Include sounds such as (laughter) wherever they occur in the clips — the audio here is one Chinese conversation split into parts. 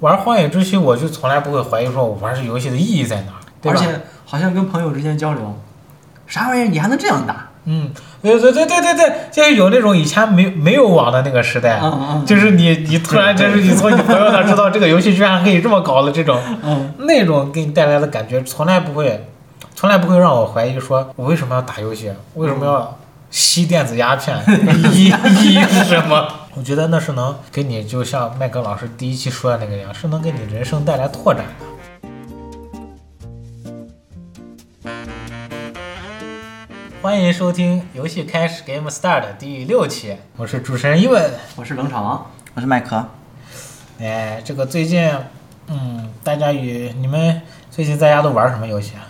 玩《荒野之息》，我就从来不会怀疑说我玩这游戏的意义在哪儿，对吧？而且好像跟朋友之间交流，啥玩意儿你还能这样打？嗯，对对对对对对，就是有那种以前没没有网的那个时代，嗯嗯就是你你突然就是你从你朋友那知道这个游戏居然可以这么搞的这种，嗯，(laughs) 那种给你带来的感觉，从来不会，从来不会让我怀疑说我为什么要打游戏，为什么要吸电子鸦片，(laughs) 意意义是什么？(laughs) 我觉得那是能给你，就像麦克老师第一期说的那个一样，是能给你人生带来拓展的。欢迎收听游戏开始 Game Start 第六期，我是主持人伊文。我是冷场王，我是麦克，哎，这个最近，嗯，大家与你们最近在家都玩什么游戏啊？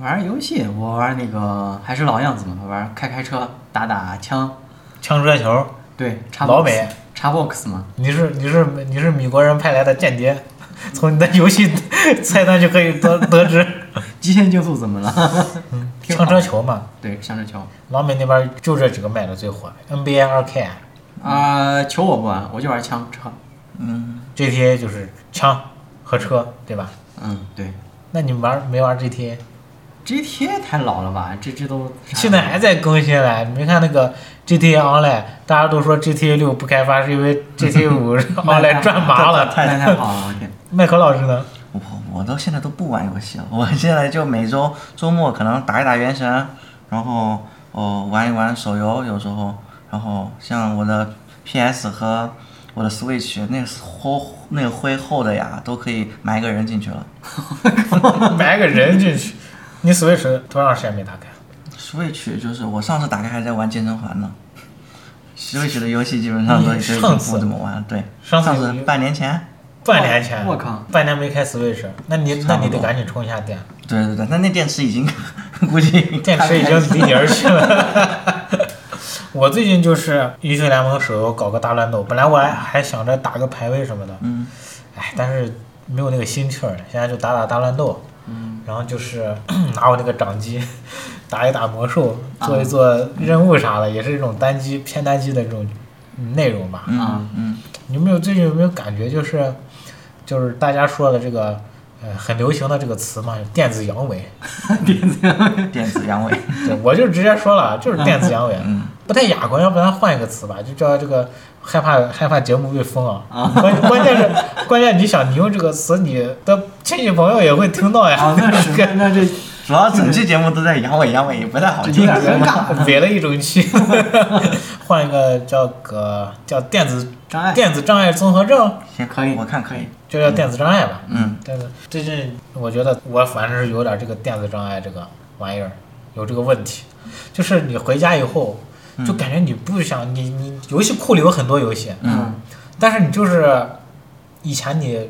玩游戏我玩那个还是老样子嘛，玩开开车打打枪，枪车球，对，叉老美，叉 box 嘛，你是你是你是米国人派来的间谍，从你的游戏 (laughs) 菜单就可以得得知。极限竞速怎么了？(laughs) 枪车球嘛，对，枪车球。老美那边就这几个卖的最火，NBA 2K、啊、球我不玩，我就玩枪车。嗯，GTA 就是枪和车，对吧？嗯，对。那你玩没玩 GTA？GTA 太老了吧？这这都现在还在更新嘞，你没看那个 GTA Online，大家都说 GTA 六不开发是因为 GTA (laughs) 五 Online 赚麻了。太太太好了，我天！(laughs) 麦克老师呢？我我到现在都不玩游戏了，我现在就每周周末可能打一打原神，然后哦玩一玩手游，有时候，然后像我的 PS 和我的 Switch 那个厚那个灰厚的呀，都可以埋个人进去了。(laughs) 埋个人进去，你 Switch 多长时间没打开？Switch 就是我上次打开还在玩健身环呢。Switch 的游戏基本上都都已经上次不怎么玩了，对，上次次半年前。半年前，我靠！半年没开 Switch，那你那你得赶紧充一下电，对对对，那那电池已经 (laughs) 估计 (laughs) 电池已经离你而去了。我最近就是英雄联盟手游搞个大乱斗，本来我还还想着打个排位什么的，嗯哎，但是没有那个心气儿了，现在就打打大乱斗，嗯，然后就是 (clears throat) 拿我那个掌机 (laughs) 打一打魔兽，做一做任务啥的，也是一种单机偏单机的这种内容吧。嗯嗯，你有没有最近有没有感觉就是就是大家说的这个呃很流行的这个词嘛，(laughs) (laughs) 电子阳痿。电子阳痿，电子阳痿对，我就直接说了，就是电子阳痿，嗯不太雅观，要不然换一个词吧，就叫这个害怕害怕节目被封啊。啊关关键是关键，你想你用这个词，你的亲戚朋友也会听到呀。啊，那是 (laughs) 那这主要整期节目都在阳痿阳痿，也不太好有听。点尴尬。伪了一整期，换一个叫个叫电子障碍电子障碍综合症，行，可以我看可以。就叫电子障碍吧。嗯，但是最近我觉得我反正是有点这个电子障碍这个玩意儿有这个问题，就是你回家以后就感觉你不想你你游戏库里有很多游戏，嗯，但是你就是以前你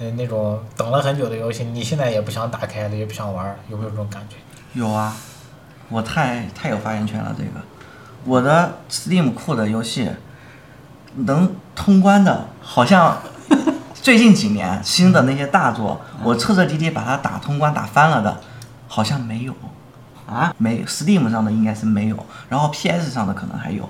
呃那种等了很久的游戏，你现在也不想打开了，也不想玩儿，有没有这种感觉？有啊，我太太有发言权了。这个，我的 Steam 库的游戏能通关的，好像最近几年新的那些大作，我彻彻底底把它打通关打翻了的，好像没有。啊，没 Steam 上的应该是没有，然后 PS 上的可能还有，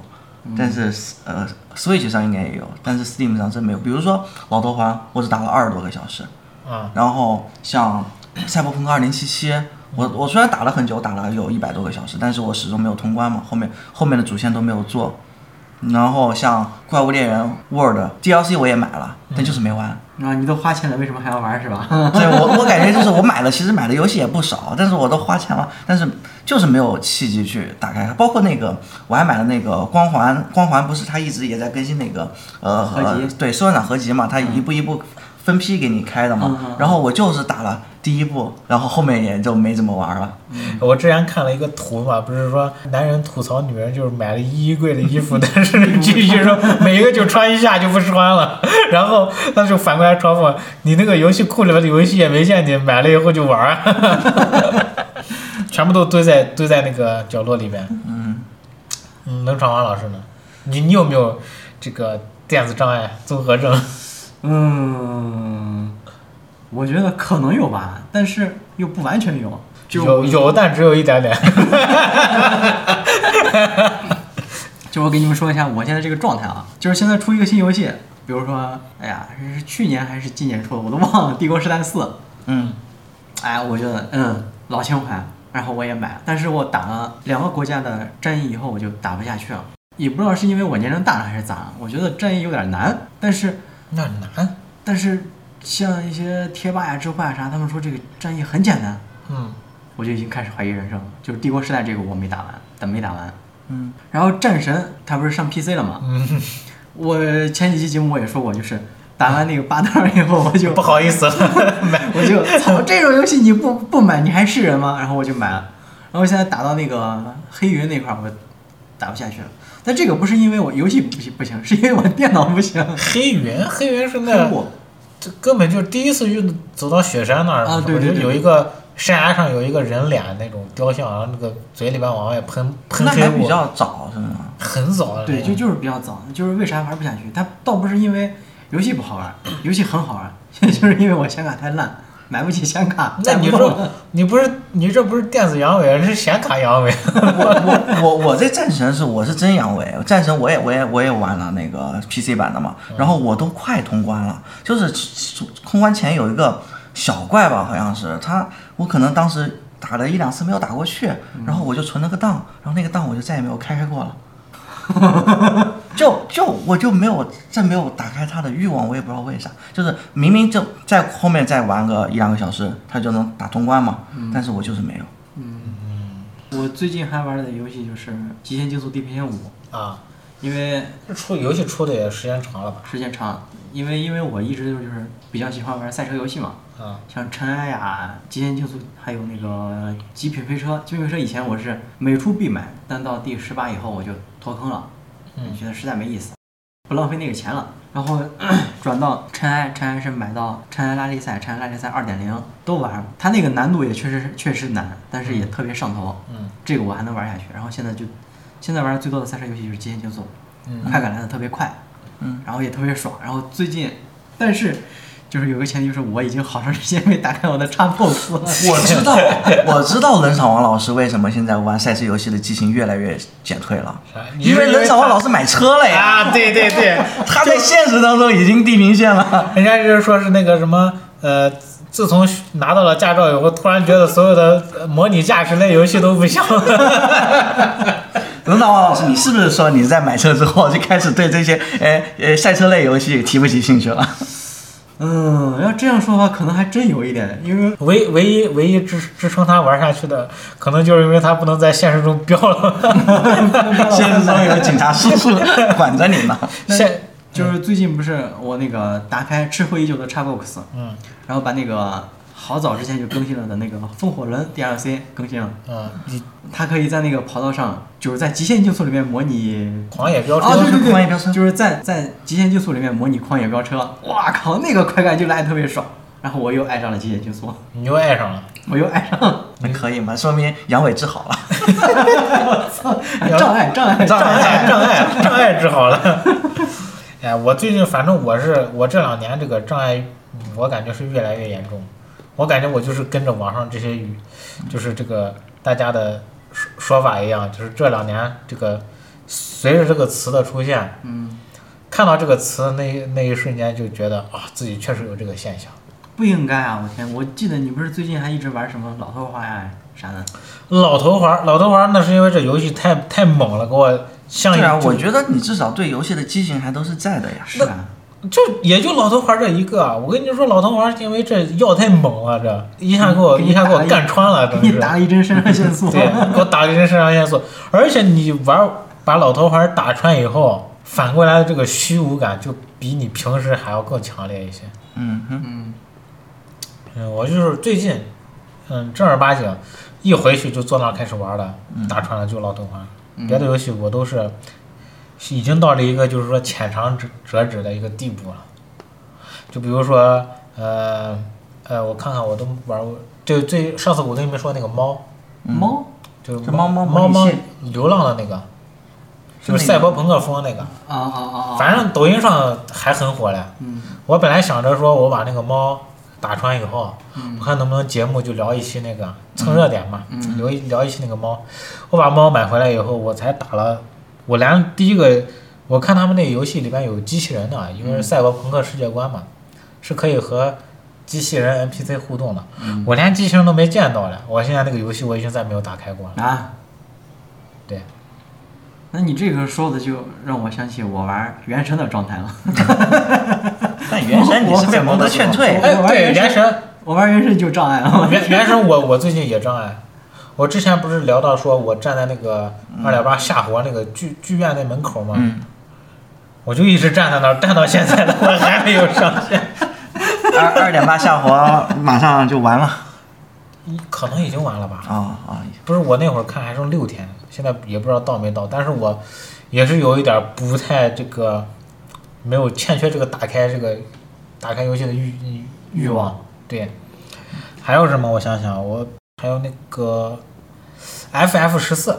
但是呃 Switch 上应该也有，但是 Steam 上真没有。比如说老头环，我只打了二十多个小时，啊、然后像赛博朋克2077，我我虽然打了很久，打了有一百多个小时，但是我始终没有通关嘛，后面后面的主线都没有做。然后像怪物猎人 World DLC 我也买了，但就是没玩。啊，你都花钱了，为什么还要玩是吧？对我我感觉就是我买了，其实买的游戏也不少，但是我都花钱了，但是就是没有契机去打开它。包括那个我还买了那个光环，光环不是它一直也在更新那个呃合集呃对收藏合集嘛，它一步一步分批给你开的嘛。然后我就是打了第一部，然后后面也就没怎么玩了。我之前看了一个图嘛，不是说男人吐槽女人就是买了一衣柜的衣服，(laughs) 但是继续说每一个就穿一下就不穿了，(laughs) 然后那就反过来嘲讽你那个游戏库里面的游戏也没见你买了以后就玩儿，(laughs) 全部都堆在堆在那个角落里面。嗯，嗯，冷场王老师呢？你你有没有这个电子障碍综合症？嗯，我觉得可能有吧，但是又不完全有。就有有，但只有一点点。(laughs) 就我给你们说一下我现在这个状态啊，就是现在出一个新游戏，比比如说，哎呀，是去年还是今年出的，我都忘了，《帝国时代四》。嗯，哎，我觉得嗯老情怀，然后我也买了，但是我打了两个国家的战役以后，我就打不下去了，也不知道是因为我年龄大了还是咋，我觉得战役有点难，但是那难，但是像一些贴吧呀、知乎呀啥，他们说这个战役很简单，嗯我就已经开始怀疑人生了。就是帝国时代这个我没打完，但没打完。嗯，然后战神它不是上 PC 了吗？嗯，(laughs) 我前几期节目我也说过，就是打完那个八段以后，我就不好意思了，(laughs) 买我就操，这种游戏你不不买你还是人吗？然后我就买了，然后现在打到那个黑云那块儿，我打不下去了。但这个不是因为我游戏不行不行，是因为我电脑不行。黑云，黑云是黑那幕这根本就第一次遇走到雪山那儿，啊对对对不是有一个山崖上有一个人脸那种雕像，然后那个嘴里边往外喷喷那黑雾，还比较早是吗？(laughs) 很早了。对，就就是比较早，就是为啥玩不下去？它倒不是因为游戏不好玩，游戏很好玩，(laughs) 就是因为我显卡太烂，买不起显卡。那你说你不是你这不是电子阳痿，是显卡阳痿。(laughs) 我我我这战神是我是真阳痿，战神我也我也我也玩了那个 PC 版的嘛，然后我都快通关了，就是通关前有一个小怪吧，好像是他，我可能当时打了一两次没有打过去，然后我就存了个档，然后那个档我就再也没有开开过了。(laughs) 就就我就没有再没有打开它的欲望，我也不知道为啥，就是明明就在后面再玩个一两个小时，它就能打通关嘛，但是我就是没有。嗯我最近还玩的游戏就是《极限竞速：地平线五》，啊，因为这出游戏出的也时间长了吧？时间长，因为因为我一直就是比较喜欢玩赛车游戏嘛，啊，像尘埃呀、极限竞速，还有那个极品飞车。极品飞车以前我是每出必买，但到第十八以后我就脱坑了，嗯觉得实在没意思，不浪费那个钱了。然后 (clears throat) 转到尘埃，尘埃是买到尘埃拉力赛、尘埃拉力赛二点零都玩了，它那个难度也确实确实难，但是也特别上头。嗯这个我还能玩下去。然后现在就现在玩的最多的赛车游戏就是极限竞速，嗯快感来的特别快，嗯，然后也特别爽。然后最近，但是就是有个前提就是我已经好长时间没打开我的 Xbox 了。我知道，我知道冷场王老师为什么现在玩赛车游戏的激情越来越减退了，因为冷场王老师买车了呀，啊，对对对，(laughs) 他在现实当中已经地平线了。(laughs) 人家就是说是那个什么呃。自从拿到了驾照以后，突然觉得所有的呃模拟驾驶类游戏都不行了。(laughs) 冷场王老师，你是不是说你在买车之后就开始对这些呃呃赛车类游戏提不起兴趣了？嗯，要这样说的话，可能还真有一点，因为唯唯一唯一支支撑他玩下去的，可能就是因为他不能在现实中飙了。(laughs) 现实中有警察叔叔管着你呢。(laughs) 现就是最近不是我那个打开吃灰已久的 Xbox，嗯然后把那个好早之前就更新了的那个风火轮 DLC 更新了，嗯，你它可以在那个跑道上，就是在极限竞速里面模拟狂野飙车，啊，对对狂野飙车对，就是在在极限竞速里面模拟狂野飙车，哇靠，那个快感就来得特别爽。然后我又爱上了极限竞速，你又爱上了。我又爱上了那可以吗？说明阳痿治好了。(laughs) 障碍障碍障碍障碍障碍治好了。哎，我最近反正我是我这两年这个障碍，我感觉是越来越严重。我感觉我就是跟着网上这些语，就是这个大家的说说法一样，就是这两年这个随着这个词的出现，嗯，看到这个词那一那一瞬间就觉得啊，自己确实有这个现象。不应该啊！我天，我记得你不是最近还一直玩什么老头环呀啥的？老头环，老头环那是因为这游戏太太猛了，给我像对啊，我觉得你至少对游戏的激情还都是在的呀。是啊，就也就老头环这一个啊，我跟你说，老头环因为这药太猛了，这一下给我一下给我干穿了，给你真是。打了一针肾上腺素。对，给我打了一针肾上腺素，而且你玩把老头环打穿以后，反过来的这个虚无感就比你平时还要更强烈一些。嗯哼，嗯，嗯，我就是最近，嗯，正儿八经一回去就坐那儿开始玩了，打穿了就老头环，嗯别的游戏我都是已经到了一个就是说浅尝辄折止的一个地步了。就比如说，呃呃，我看看我都玩过，就最上次我跟你们说那个猫，猫？就是猫猫猫猫流浪的那个，就是赛博朋克风那个，啊啊啊啊！反正抖音上还很火嘞。嗯。我本来想着说我把那个猫打穿以后，嗯。我看能不能节目就聊一期那个蹭热点嘛，嗯。聊一聊一期那个猫。我把猫买回来以后，我才打了，我连第一个我看他们那个游戏里边有机器人的，因为是赛博朋克世界观嘛，是可以和机器人 NPC 互动的。我连机器人都没见到了，我现在那个游戏我已经再没有打开过了。啊，对，那你这个说的就让我想起我玩原神的状态了。(laughs) 但原神你是被蒙得劝退，哎，对，原神原神，我玩原神就障碍了。(laughs) 原原神我我最近也障碍。我之前不是聊到说我站在那个二点八下活那个剧剧院那门口吗？嗯，我就一直站在那儿，站到现在了，我还没有上线。(laughs) 二二点八下活马上就完了。可能已经完了吧？啊啊，不是，我那会儿看还剩六天，现在也不知道到没到。但是我也是有一点不太这个，没有欠缺这个打开这个打开游戏的欲欲欲望。对，还有什么？我想想，我还有那个 FF 十四，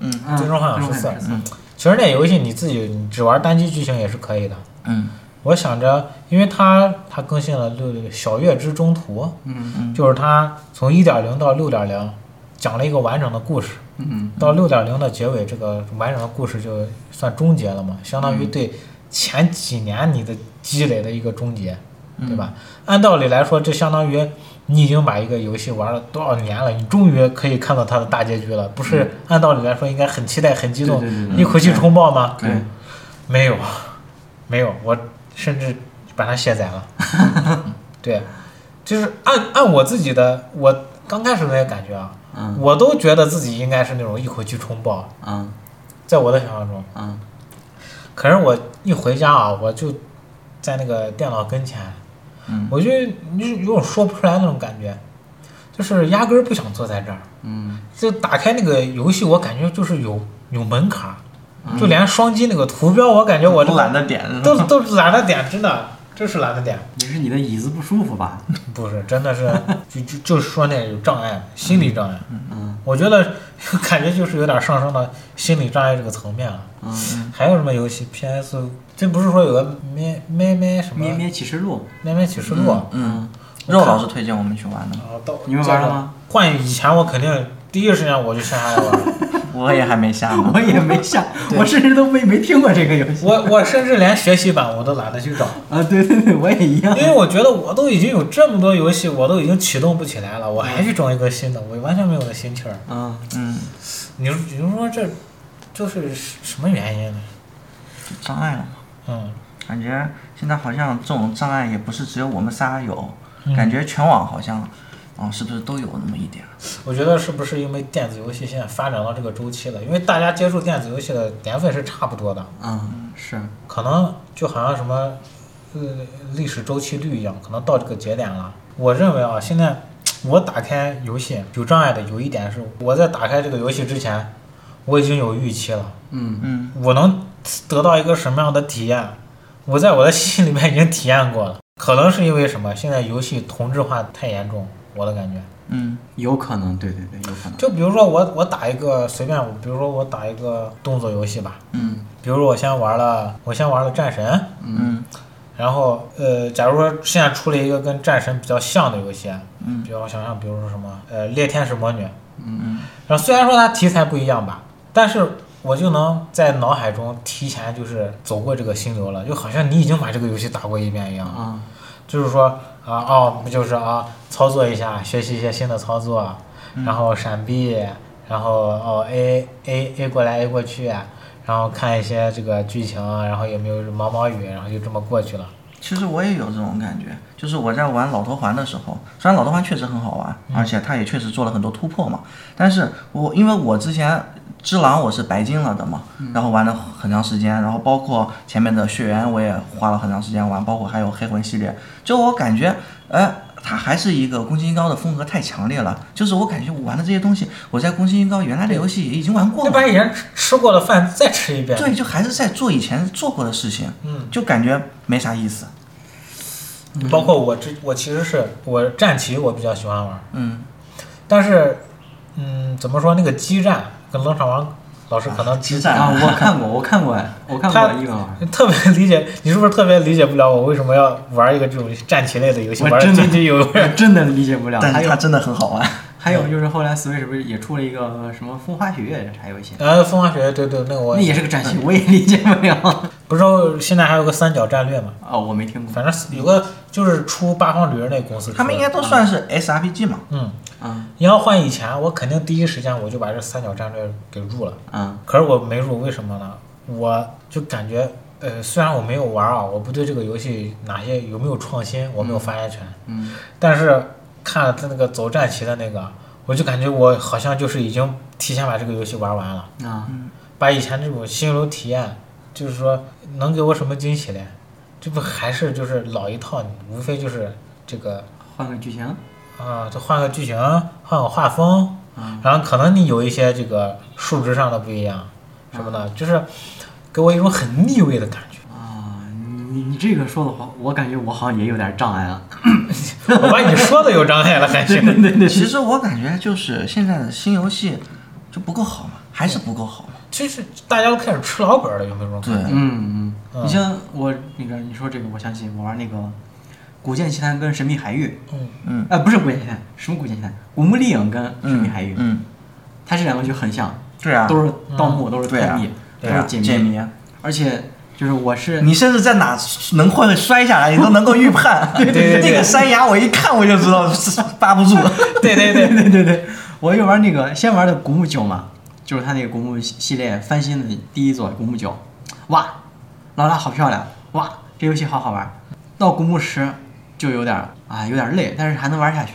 嗯嗯最终幻想14最终幻想嗯其实那游戏你自己只玩单机剧情也是可以的。嗯我想着，因为它它更新了六小月之中途，嗯嗯就是它从一点零到六点零，讲了一个完整的故事。嗯到六点零的结尾，这个完整的故事就算终结了嘛，相当于对前几年你的积累的一个终结，对吧？按道理来说，这相当于你已经把一个游戏玩了多少年了，你终于可以看到它的大结局了，不是？按道理来说，应该很期待、很激动，对对对对一口气冲爆吗？对，没有，没有，我甚至把它卸载了。(laughs) 对，就是按按我自己的，我刚开始那些感觉啊，嗯我都觉得自己应该是那种一口气冲爆，嗯在我的想象中。嗯可是我一回家啊，我就在那个电脑跟前，嗯。我就有有种说不出来那种感觉，就是压根儿不想坐在这儿。嗯。就打开那个游戏，我感觉就是有有门槛儿，嗯。就连双击那个图标，我感觉我都懒得点，都都懒得点，真的，真是懒得点。也是你的椅子不舒服吧？(laughs) 不是，真的是就就就是说那有障碍，心理障碍。嗯嗯我觉得 (laughs) 感觉就是有点上升到心理障碍这个层面了。嗯，还有什么游戏？PS 这不是说有个咩咩咩什么咩咩启示录，咩咩启示录？嗯，肉老师推荐我们去玩的，啊，到你们玩了吗？换以前我肯定第一时间我就下下来玩。(laughs) 我也还没下呢。(laughs) 我也没下，我甚至都没没听过这个游戏。我我甚至连学习版我都懒得去找，(laughs) 啊，对对对，我也一样因。为我觉得我都已经有这么多游戏，我都已经启动不起来了，我还去装一个新的，我完全没有那心气儿。啊，嗯，你说你说这就是什么原因呢？障碍了嘛，嗯，感觉现在好像这种障碍也不是只有我们仨有，嗯感觉全网好像，啊、是不是都有那么一点？我觉得是不是因为电子游戏现在发展到这个周期了？因为大家接触电子游戏的年份是差不多的，嗯，是，可能就好像什么呃历史周期率一样，可能到这个节点了。我认为啊，现在我打开游戏有障碍的有一点是，我在打开这个游戏之前，我已经有预期了，嗯嗯我能得到一个什么样的体验，我在我的 (laughs) 心里面已经体验过了。可能是因为什么？现在游戏同质化太严重，我的感觉。嗯有可能，对对对，有可能。就比如说我我打一个随便，比如说我打一个动作游戏吧，嗯比如说我先玩了我先玩了战神，嗯然后呃，假如说现在出了一个跟战神比较像的游戏，嗯比如我想想，比如说什么呃猎天使魔女，嗯然后虽然说它题材不一样吧，但是我就能在脑海中提前就是走过这个心流了，就好像你已经把这个游戏打过一遍一样。啊，就是说啊哦，不就是啊操作一下，学习一些新的操作，然后闪避，然后哦 A A A 过来 A 过去，然后看一些这个剧情，然后有没有毛毛雨，然后就这么过去了。其实我也有这种感觉，就是我在玩老头环的时候，虽然老头环确实很好玩，而且它也确实做了很多突破嘛，但是我因为我之前只狼我是白金了的嘛，然后玩了很长时间，然后包括前面的血缘我也花了很长时间玩，包括还有黑魂系列，就我感觉，哎，它还是一个宫崎英高的风格太强烈了，就是我感觉我玩的这些东西，我在宫崎英高原来的游戏也已经玩过了，就把以前吃吃过的饭再吃一遍。对，就还是在做以前做过的事情，嗯，就感觉没啥意思，包括我之我其实是我战棋我比较喜欢玩，嗯。但是嗯怎么说那个激战跟冷场王老师可能激战啊，我看过，我看过，我看过一个玩儿。特别理解，你是不是特别理解不了我为什么要玩一个这种战棋类的游戏，我真的津津有味？真的理解不了，(laughs) 但是它真的很好玩。还有就是后来 Switch 不是也出了一个什么风花雪月啥游戏？呃，风花雪月，对对，那个我那也是个战棋，我也理解不了。不知道现在还有个三角战略嘛？哦，我没听过。反正有个就是出八方旅人那个公司，他们应该都算是 SRPG 嘛。嗯，嗯你要换以前，我肯定第一时间我就把这三角战略给入了。嗯可是我没入，为什么呢？我就感觉，呃，虽然我没有玩啊，我不对这个游戏哪些有没有创新，我没有发言权，嗯但是看了他那个走战棋的那个，我就感觉我好像就是已经提前把这个游戏玩完了，啊把以前这种心流体验，就是说能给我什么惊喜嘞？这不还是就是老一套，无非就是这个换个剧情。啊，就换个剧情，换个画风，嗯然后可能你有一些这个数值上的不一样，什么的，就是给我一种很腻味的感觉。啊，你你你这个说的话，我感觉我好像也有点障碍了。(laughs) 我把你说的有障碍了，还行。(laughs) 对对其实我感觉就是现在的新游戏就不够好嘛，还是不够好嘛。其实大家都开始吃老本了，有没有这种感觉？嗯，嗯你像我那个你说这个，我想起我玩那个《古剑奇谭》跟《神秘海域嗯，嗯》，啊，不是《古剑奇谭》，什么《古剑奇谭》？《古墓丽影》跟《神秘嗯海域》，嗯，它这两个就很像，对啊，都是盗墓，都是探秘，都是解解谜，谜，而且就是我是你甚至在哪能会摔下来，你都能够预判。(laughs) 对对对那个山崖我一看我就知道是扒不住。(laughs) 对对对，对对对，我就玩那个先玩的古墓九嘛，就是它那个古墓系系列翻新的第一座古墓九，哇，劳拉好漂亮，哇，这游戏好好玩。到古墓时就有点儿啊有点儿累，但是还能玩下去。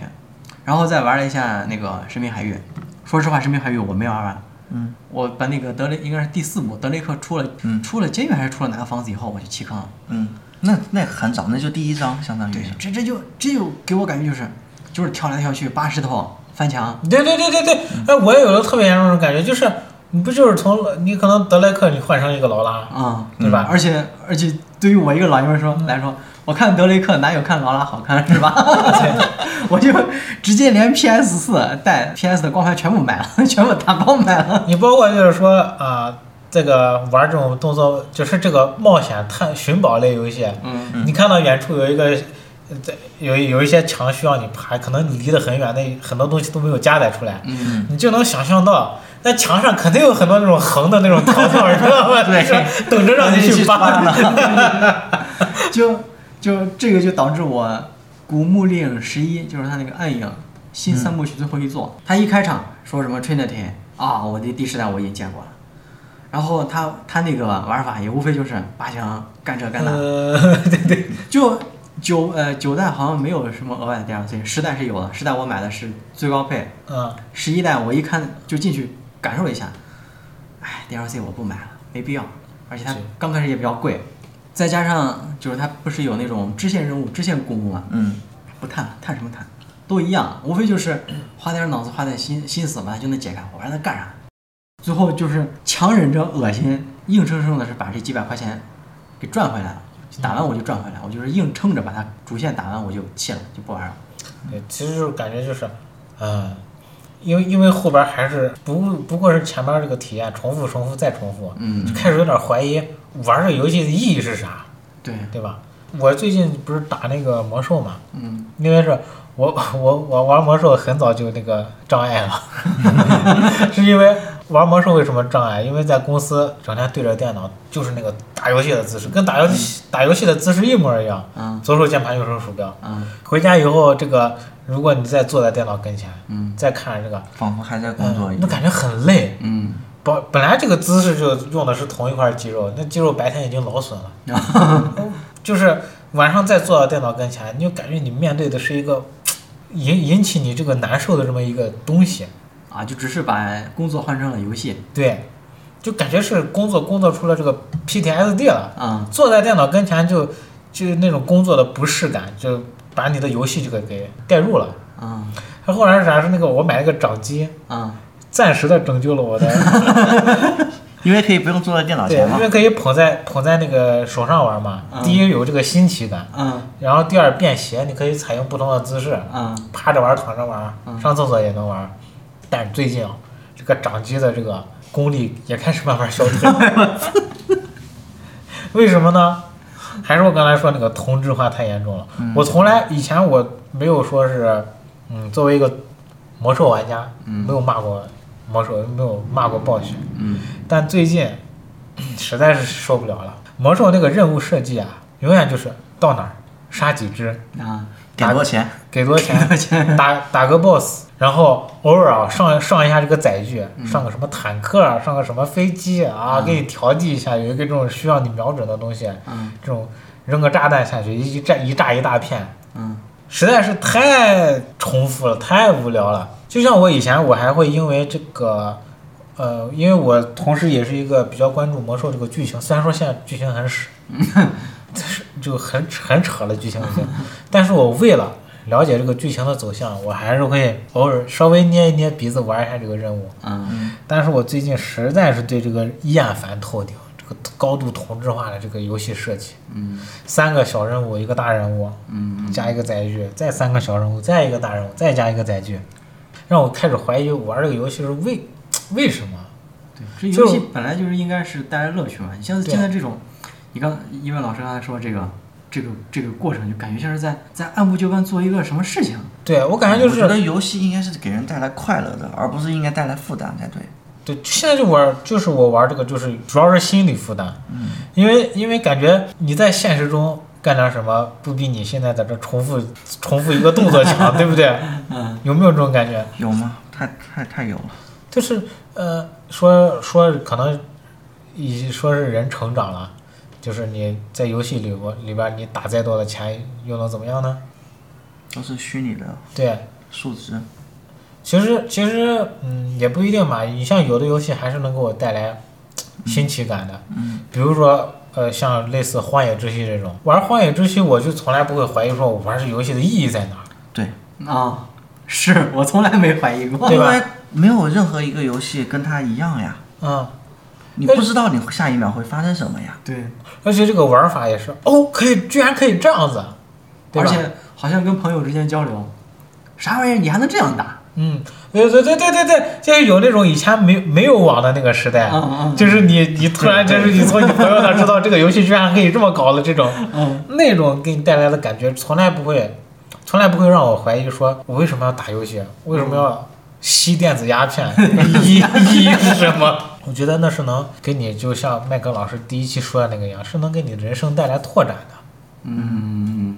然后再玩了一下那个神秘海域，说实话，神秘海域我没玩完。嗯，我把那个德雷应该是第四部德雷克出了，嗯出了监狱还是出了哪个房子以后，我就弃坑了。嗯，那那很早，那就第一章，相当于对。，这这就这就给我感觉就是就是跳来跳去扒石头翻墙，对对对对对，哎，我也有了特别严重的感觉，就是你不就是从你可能德莱克你换成一个劳拉，啊、对吧？而且而且对于我一个老爷们儿说来说，我看德雷克哪有看劳拉好看 (laughs) 是吧？(laughs) 我就直接连 PS 四带 PS 的光盘全部买了，(laughs) 全部打包买了。你包括就是说啊、这个玩这种动作，就是这个冒险探寻宝类游戏，嗯你看到远处有一个，呃在有有一些墙需要你爬，可能你离得很远，那很多东西都没有加载出来，嗯，你就能想象到，那墙上肯定有很多那种横的那种条条，知道吗？对等着让你去扒呢。(laughs) 就就这个就导致我《古墓丽影十一》就是他那个暗影新三部曲最后一座，他一开场说什么 Trinity 啊，我的第十代我已经见过了。然后他他那个玩法也无非就是拔枪干这干那，呃，对对，就九呃九代好像没有什么额外的 DLC，十代是有的，十代我买的是最高配，嗯，十一代我一看就进去感受了一下，哎，DLC 我不买了，没必要，而且它刚开始也比较贵，再加上就是它不是有那种支线任务、支线公务嘛，嗯，不探了，探什么探，都一样，无非就是花点脑子、花点心心思把它就能解开，我让它干啥？最后就是强忍着恶心，硬生生的是把这几百块钱给赚回来了。打完我就赚回来，我就是硬撑着把它主线打完我就弃了，就不玩了。对，其实就是感觉就是，嗯，因为因为后边还是不不过是前面这个体验重复、重复再重复，嗯就开始有点怀疑玩这个游戏的意义是啥，对，对吧？我最近不是打那个魔兽嘛，嗯因为是我我我玩魔兽很早就那个障碍了，(laughs) 是因为玩魔兽为什么障碍？因为在公司整天对着电脑就是那个打游戏的姿势，跟打游戏打游戏的姿势一模一样，嗯左手键盘右手鼠标。嗯回家以后，这个如果你再坐在电脑跟前，嗯再看这个，仿佛还在工作一样。嗯那感觉很累。嗯，本本来这个姿势就用的是同一块肌肉，那肌肉白天已经劳损了，就是晚上再坐到电脑跟前，你就感觉你面对的是一个引引起你这个难受的这么一个东西，啊，就只是把工作换成了游戏。对，就感觉是工作工作出了这个 PTSD 了，啊坐在电脑跟前就就那种工作的不适感，就把你的游戏这个给带入了。啊他后来是啥？是那个我买了个掌机，啊暂时的拯救了我的 (laughs) (laughs) 因为可以不用坐在电脑，前嘛因。为可以捧在捧在那个手上玩嘛。嗯第一有这个新奇感，嗯然后第二便携，你可以采用不同的姿势，嗯趴着玩、躺着玩，嗯上厕所也能玩。但是最近啊，这个掌机的这个功力也开始慢慢消退了。(laughs) 为什么呢？还是我刚才说那个同质化太严重了。嗯我从来以前我没有说是，嗯，作为一个魔兽玩家，嗯没有骂过魔兽，没有骂过暴雪。嗯但最近 (clears throat) 实在是受不了了，魔兽那个任务设计啊，永远就是到哪儿杀几只，啊，点多钱？给多少钱，多钱？(laughs) 打打个 boss，然后偶尔啊上上一下这个载具，嗯。上个什么坦克啊，上个什么飞机啊，嗯。给你调剂一下，有一个这种需要你瞄准的东西，嗯。这种扔个炸弹下去，一炸一炸一大片，嗯。实在是太重复了，太无聊了。就像我以前，我还会因为这个，呃，因为我同时也是一个比较关注魔兽这个剧情，虽然说现在剧情很屎，(laughs) 但是 (laughs) 就很很扯的剧情已经，但是我为了了解这个剧情的走向，我还是会偶尔稍微捏一捏鼻子玩一下这个任务。嗯但是我最近实在是对这个厌烦透顶，这个高度同质化的这个游戏设计，嗯三个小任务，一个大任务，嗯加一个载具，再三个小任务，再一个大任务，再加一个载具，让我开始怀疑玩这个游戏是为为什么？对，这游戏本来就是应该是带来乐趣嘛。你像现在这种，你刚一位老师刚才说这个这个这个过程，就感觉像是在在按部就班做一个什么事情。对我感觉就是我觉得，游戏应该是给人带来快乐的，而不是应该带来负担才对。对，现在就玩，就是我玩这个，就是主要是心理负担，嗯因为因为感觉你在现实中干点什么，不比你现在在这重复重复一个动作强，(laughs) 对不对？嗯有没有这种感觉？有吗？太太太有了。就是呃，说说可能已说是人成长了，就是你在游戏里我里边你打再多的钱又能怎么样呢？都是虚拟的对，数值。其实其实嗯也不一定吧，你像有的游戏还是能给我带来新奇感的，嗯，比如说呃像类似《荒野之息》这种，玩《荒野之息》我就从来不会怀疑说我玩这游戏的意义在哪儿，对，啊，是我从来没怀疑过。对吧因为没有任何一个游戏跟它一样呀，嗯，你不知道你下一秒会发生什么呀。对，而且这个玩法也是哦，可以居然可以这样子，对吧？而且好像跟朋友之间交流，啥玩意儿你还能这样打？嗯，对对对对对对，就是有那种以前没没有网的那个时代，嗯嗯就是你你突然就是你从你朋友那知道这个游戏居然可以这么搞的这种，嗯那种给你带来的感觉，从来不会，从来不会让我怀疑说我为什么要打游戏，为什么要吸电子鸦片，意意义是什么？我觉得那是能给你，就像麦格老师第一期说的那个一样，是能给你人生带来拓展的。嗯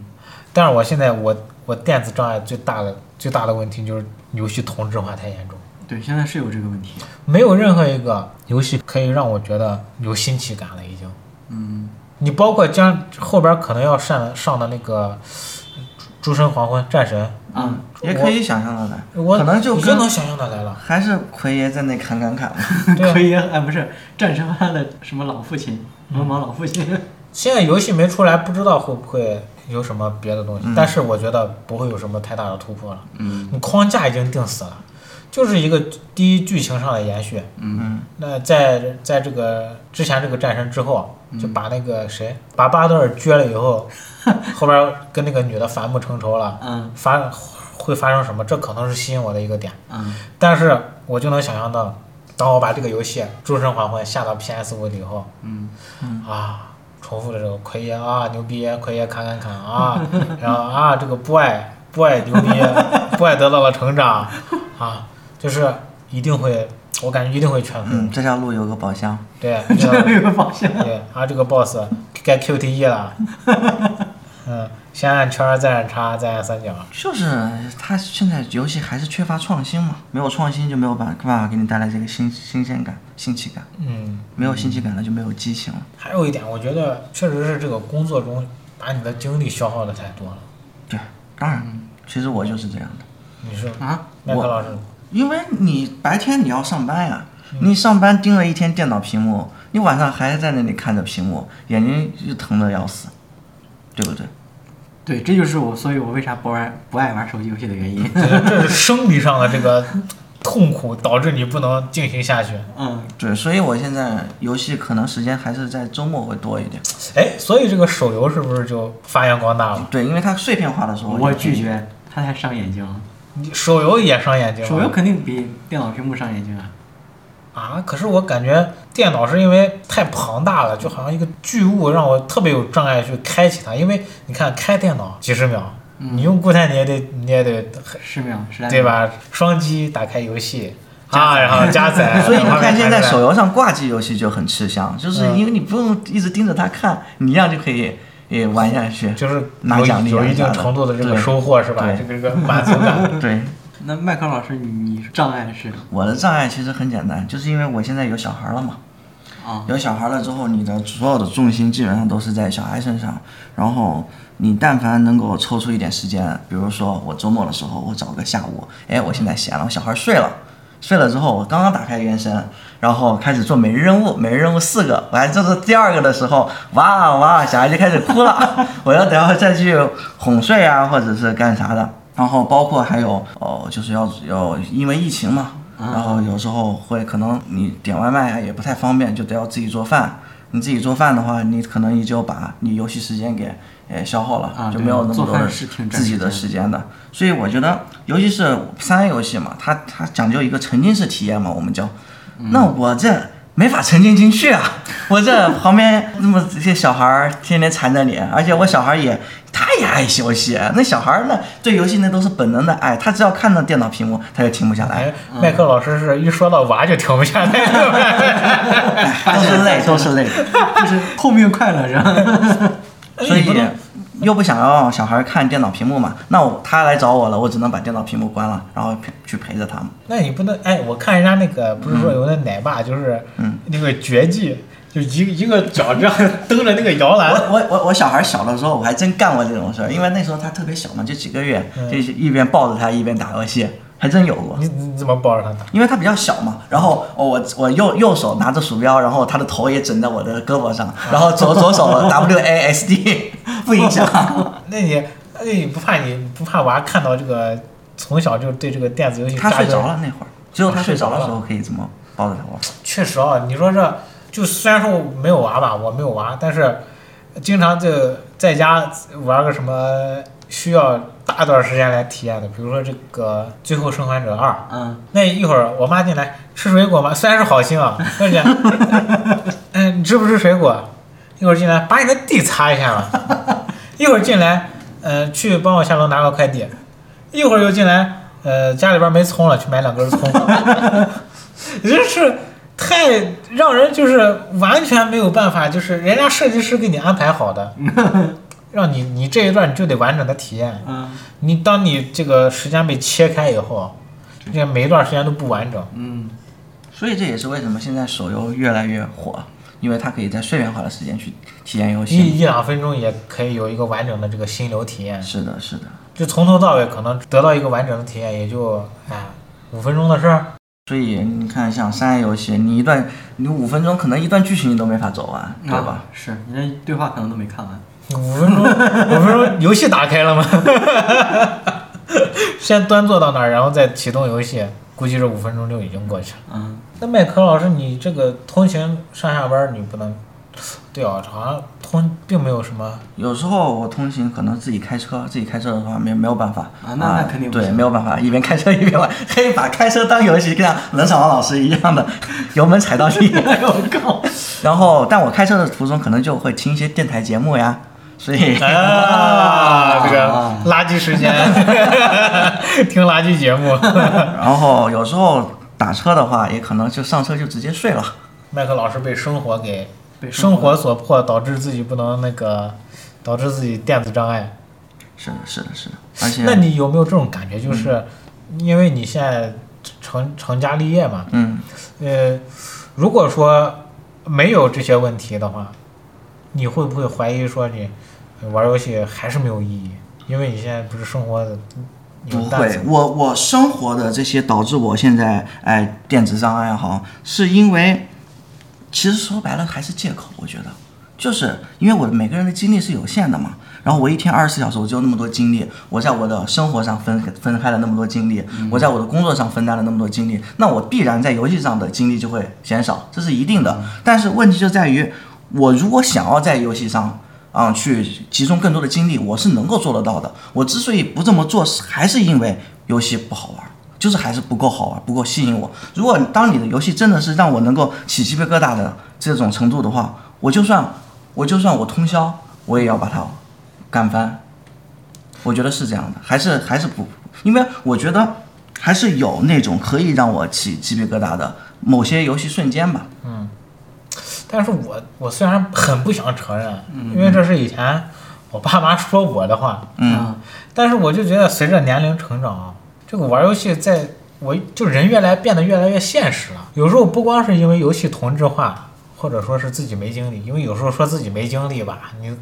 但是我现在我我电子障碍最大的最大的问题就是游戏同质化太严重。对，现在是有这个问题。没有任何一个游戏可以让我觉得有新奇感了，已经。嗯你包括将后边可能要上上的那个《诸神黄昏》战神，啊也可以想象的来，我可能就跟已经能想象的来了。还是奎爷在那砍砍砍。对啊 (laughs) 可以哎，不是战神他的什么老父亲，文盲老父亲。现在游戏没出来，不知道会不会有什么别的东西，嗯但是我觉得不会有什么太大的突破了。嗯你框架已经定死了，就是一个第一剧情上的延续。嗯，那在在这个之前这个战神之后，就嗯把那个谁把巴德尔撅了以后，(laughs) 后边跟那个女的反目成仇了，嗯发会发生什么？这可能是吸引我的一个点。嗯但是我就能想象到，当我把这个游戏《诸神黄昏》下到 PS 五以后，嗯啊，重复的时候奎爷啊牛逼，奎爷砍砍砍啊，(laughs) 然后啊这个 boy boy 牛逼，boy 得到了成长啊，就是一定会，我感觉一定会劝退。嗯，这条路有个宝箱。(laughs) 对，这条路有个宝箱。对啊这个 boss 该 QTE 了，(laughs) 嗯，先按圈儿，再按叉，再按三角。就是他现在游戏还是缺乏创新嘛，没有创新就没有办办法给你带来这个新新鲜感、新奇感，嗯，没有新奇感了就没有激情了。还有一点，我觉得确实是这个工作中把你的精力消耗的太多了。对，当然，其实我就是这样的，你是啊，我麦克老师，因为你白天你要上班呀，嗯你上班盯了一天电脑屏幕，你晚上还在那里看着屏幕，眼睛就疼的要死，对不对？对，这就是我，所以我为啥不玩不爱玩手机游戏的原因。(laughs) 这这是生理上的这个痛苦导致你不能进行下去。嗯，对，所以我现在游戏可能时间还是在周末会多一点。哎，所以这个手游是不是就发扬光大了？对，因为它碎片化的时候，我拒。绝，它太伤眼睛了。你手游也伤眼睛？手游肯定比电脑屏幕伤眼睛啊。啊，可是我感觉电脑是因为太庞大了，就好像一个巨物，让我特别有障碍去开启它。因为你看开电脑几十秒，你用固态你也得你也得十秒，十来秒对？吧？双击打开游戏啊，然后加载，(laughs) 所以你看，现在手游上挂机游戏就很吃香，就是嗯因为你不用一直盯着它看，你一样就可以也玩下去。就是有拿奖励啊有一定程度的这个对收获是吧？对这个这个满足感。(laughs) 对，(laughs) 那麦克老师，你你障碍是我的障碍其实很简单，就是因为我现在有小孩了嘛。啊？有小孩了之后，你的所有的重心基本上都是在小孩身上。然后你但凡能够抽出一点时间，比如说我周末的时候，我找个下午，哎，我现在闲了，我小孩睡了，睡了之后，我刚刚打开原神，然后开始做每日任务，每日任务四个，我还做到第二个的时候，哇哇，小孩就开始哭了，(laughs) 我要等会再去哄睡啊，或者是干啥的。然后包括还有哦，就是要要因为疫情嘛，然后有时候会可能你点外卖啊也不太方便，就得要自己做饭。你自己做饭的话，你可能也就把你游戏时间给呃消耗了，啊就没有那么多的自己的时时间的。所以我觉得，尤其是三 A 游戏嘛，它它讲究一个沉浸式体验嘛，我们叫。嗯那我这没法沉浸进去啊！(laughs) 我这旁边那么这些小孩儿天天缠着你，而且我小孩也他也爱游戏，那小孩儿呢对游戏那都是本能的爱，他只要看到电脑屏幕，他就停不下来哎，，麦克老师是一说到娃就停不下来，(laughs) 都是累，都是累。(laughs) 就是痛并快乐是吧？所以又不想让小孩看电脑屏幕嘛，那我他来找我了，我只能把电脑屏幕关了，然后陪去陪着他们。那你不能哎，我看人家那个不是说有那奶爸，就是嗯。那个绝技，就一一个脚这样蹬着那个摇篮，我我我我小孩小的时候，我还真干过这种事儿，因为那时候他特别小嘛，就几个月，嗯。就是一边抱着他一边打游戏，还真有过。你你怎么抱着他打？因为他比较小嘛，然后哦我我右右手拿着鼠标，然后他的头也枕在我的胳膊上，然后左 (laughs) 左手 W A S D (laughs) 不影响。那你那你不怕你不怕娃看到这个从小就对这个电子游戏他睡着了那会儿，只有他睡着的时候可以这么抱着他玩。确实啊，你说这就虽然说我没有娃吧，我没有娃，但是经常就在家玩个什么需要大段时间来体验的，比如说这个《最后生还者二》，嗯，那一会儿我妈进来吃水果吗？虽然是好心啊，而且，嗯，(laughs) 你吃不吃水果？一会儿进来把你的地擦一下吧，一会儿进来，呃，去帮我下楼拿个快递，一会儿又进来，呃，家里边没葱了，去买两根葱，(laughs) 真是太让人就是完全没有办法，就是人家设计师给你安排好的，让你你这一段你就得完整的体验。嗯你当你这个时间被切开以后，这每一段时间都不完整。嗯，所以这也是为什么现在手游越来越火，因为它可以在碎片化的时间去体验游戏。一一两分钟也可以有一个完整的这个心流体验，是的，是的。就从头到尾可能得到一个完整的体验，也就哎五分钟的事儿。所以你看，像三 A 游戏，你一段你五分钟，可能一段剧情你都没法走完，对吧？啊？是，你这对话可能都没看完。五分钟，(laughs) 五分钟游戏打开了吗？(laughs) 先端坐到那儿，然后再启动游戏，估计这五分钟就已经过去了。嗯，那麦克老师，你这个通勤上下班你不能，对啊，好像通并没有什么。有时候我通勤可能自己开车，自己开车的话没没有办法啊那那肯定不对，没有办法，一边开车一边玩，可以把开车当游戏，像冷场王老师一样的，(laughs) 油门踩到底。我靠！然后，但我开车的途中可能就会听一些电台节目呀，所以 (laughs) 啊，(laughs) 这个啊垃圾时间，(laughs) 听垃圾节目。然后有时候打车的话，也可能就上车就直接睡了。麦克老师被生活给被生活所迫，导致自己不能那个，导致自己电子障碍。是的，是的，是的，而且那你有没有这种感觉？就是因为你现在成成家立业嘛，嗯，呃，如果说没有这些问题的话，你会不会怀疑说你玩游戏还是没有意义？因为你现在不是生活的有不会，我我生活的这些导致我现在哎电子障碍哈，是因为其实说白了还是借口，我觉得就是因为我每个人的精力是有限的嘛，然后我一天二十四小时我只有那么多精力，我在我的生活上分分开了那么多精力，我在我的工作上分担了那么多精力，那我必然在游戏上的精力就会减少，这是一定的。但是问题就在于，我如果想要在游戏上。啊、去集中更多的精力，我是能够做得到的。我之所以不这么做，是还是因为游戏不好玩，就是还是不够好玩，不够吸引我。如果当你的游戏真的是让我能够起鸡皮疙瘩的这种程度的话，我就算我就算我通宵，我也要把它干翻。我觉得是这样的，还是还是不，因为我觉得还是有那种可以让我起鸡皮疙瘩的某些游戏瞬间吧。嗯但是我我虽然很不想承认，因为这是以前我爸妈说我的话，嗯，但是我就觉得随着年龄成长啊，这个玩游戏在我就人越来变得越来越现实了。有时候不光是因为游戏同质化，或者说是自己没精力，因为有时候说自己没精力吧，你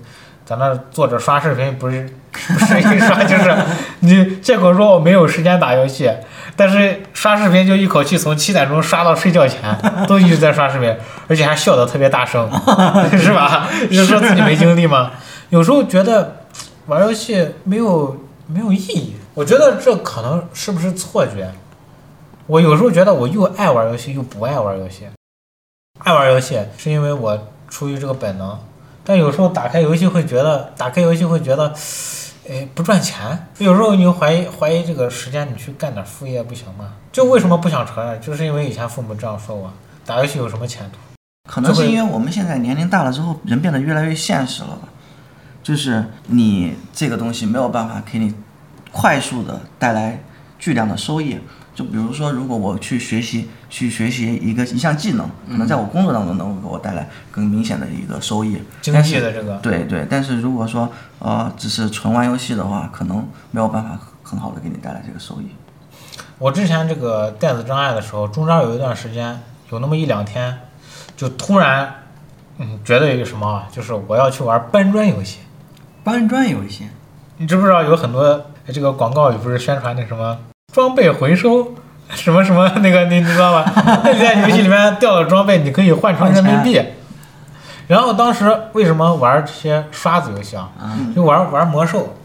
在那坐着刷视频不是不是一刷 (laughs) 就是你借口说我没有时间打游戏，但是刷视频就一口气从七点钟刷到睡觉前，都一直在刷视频，而且还笑得特别大声，(laughs) 是吧？就说自己没精力吗？有时候觉得玩游戏没有没有意义，我觉得这可能是不是错觉？我有时候觉得我又爱玩游戏又不爱玩游戏。爱玩游戏是因为我出于这个本能，但有时候打开游戏会觉得，打开游戏会觉得，哎，不赚钱。有时候你就怀疑怀疑这个时间你去干点副业不行吗？就为什么不想承认？就是因为以前父母这样说我，打游戏有什么前途？可能是因为我们现在年龄大了之后，人变得越来越现实了吧。就是你这个东西没有办法给你快速的带来巨量的收益。就比如说，如果我去学习去学习一个一项技能，可能在我工作当中能够给我带来更明显的一个收益。经济的这个，对对，但是如果说呃只是纯玩游戏的话，可能没有办法很好的给你带来这个收益。我之前这个电子障碍的时候，中间有一段时间，有那么一两天，就突然，嗯，觉得一个什么啊，就是我要去玩搬砖游戏。搬砖游戏，你知不知道有很多这个广告语不是宣传那什么装备回收，什么什么 (laughs) 那个你你知道吧？(laughs) 那你在游戏里面掉了装备，你可以换成人民币。然后当时为什么玩这些刷子游戏啊？嗯。就玩玩魔兽，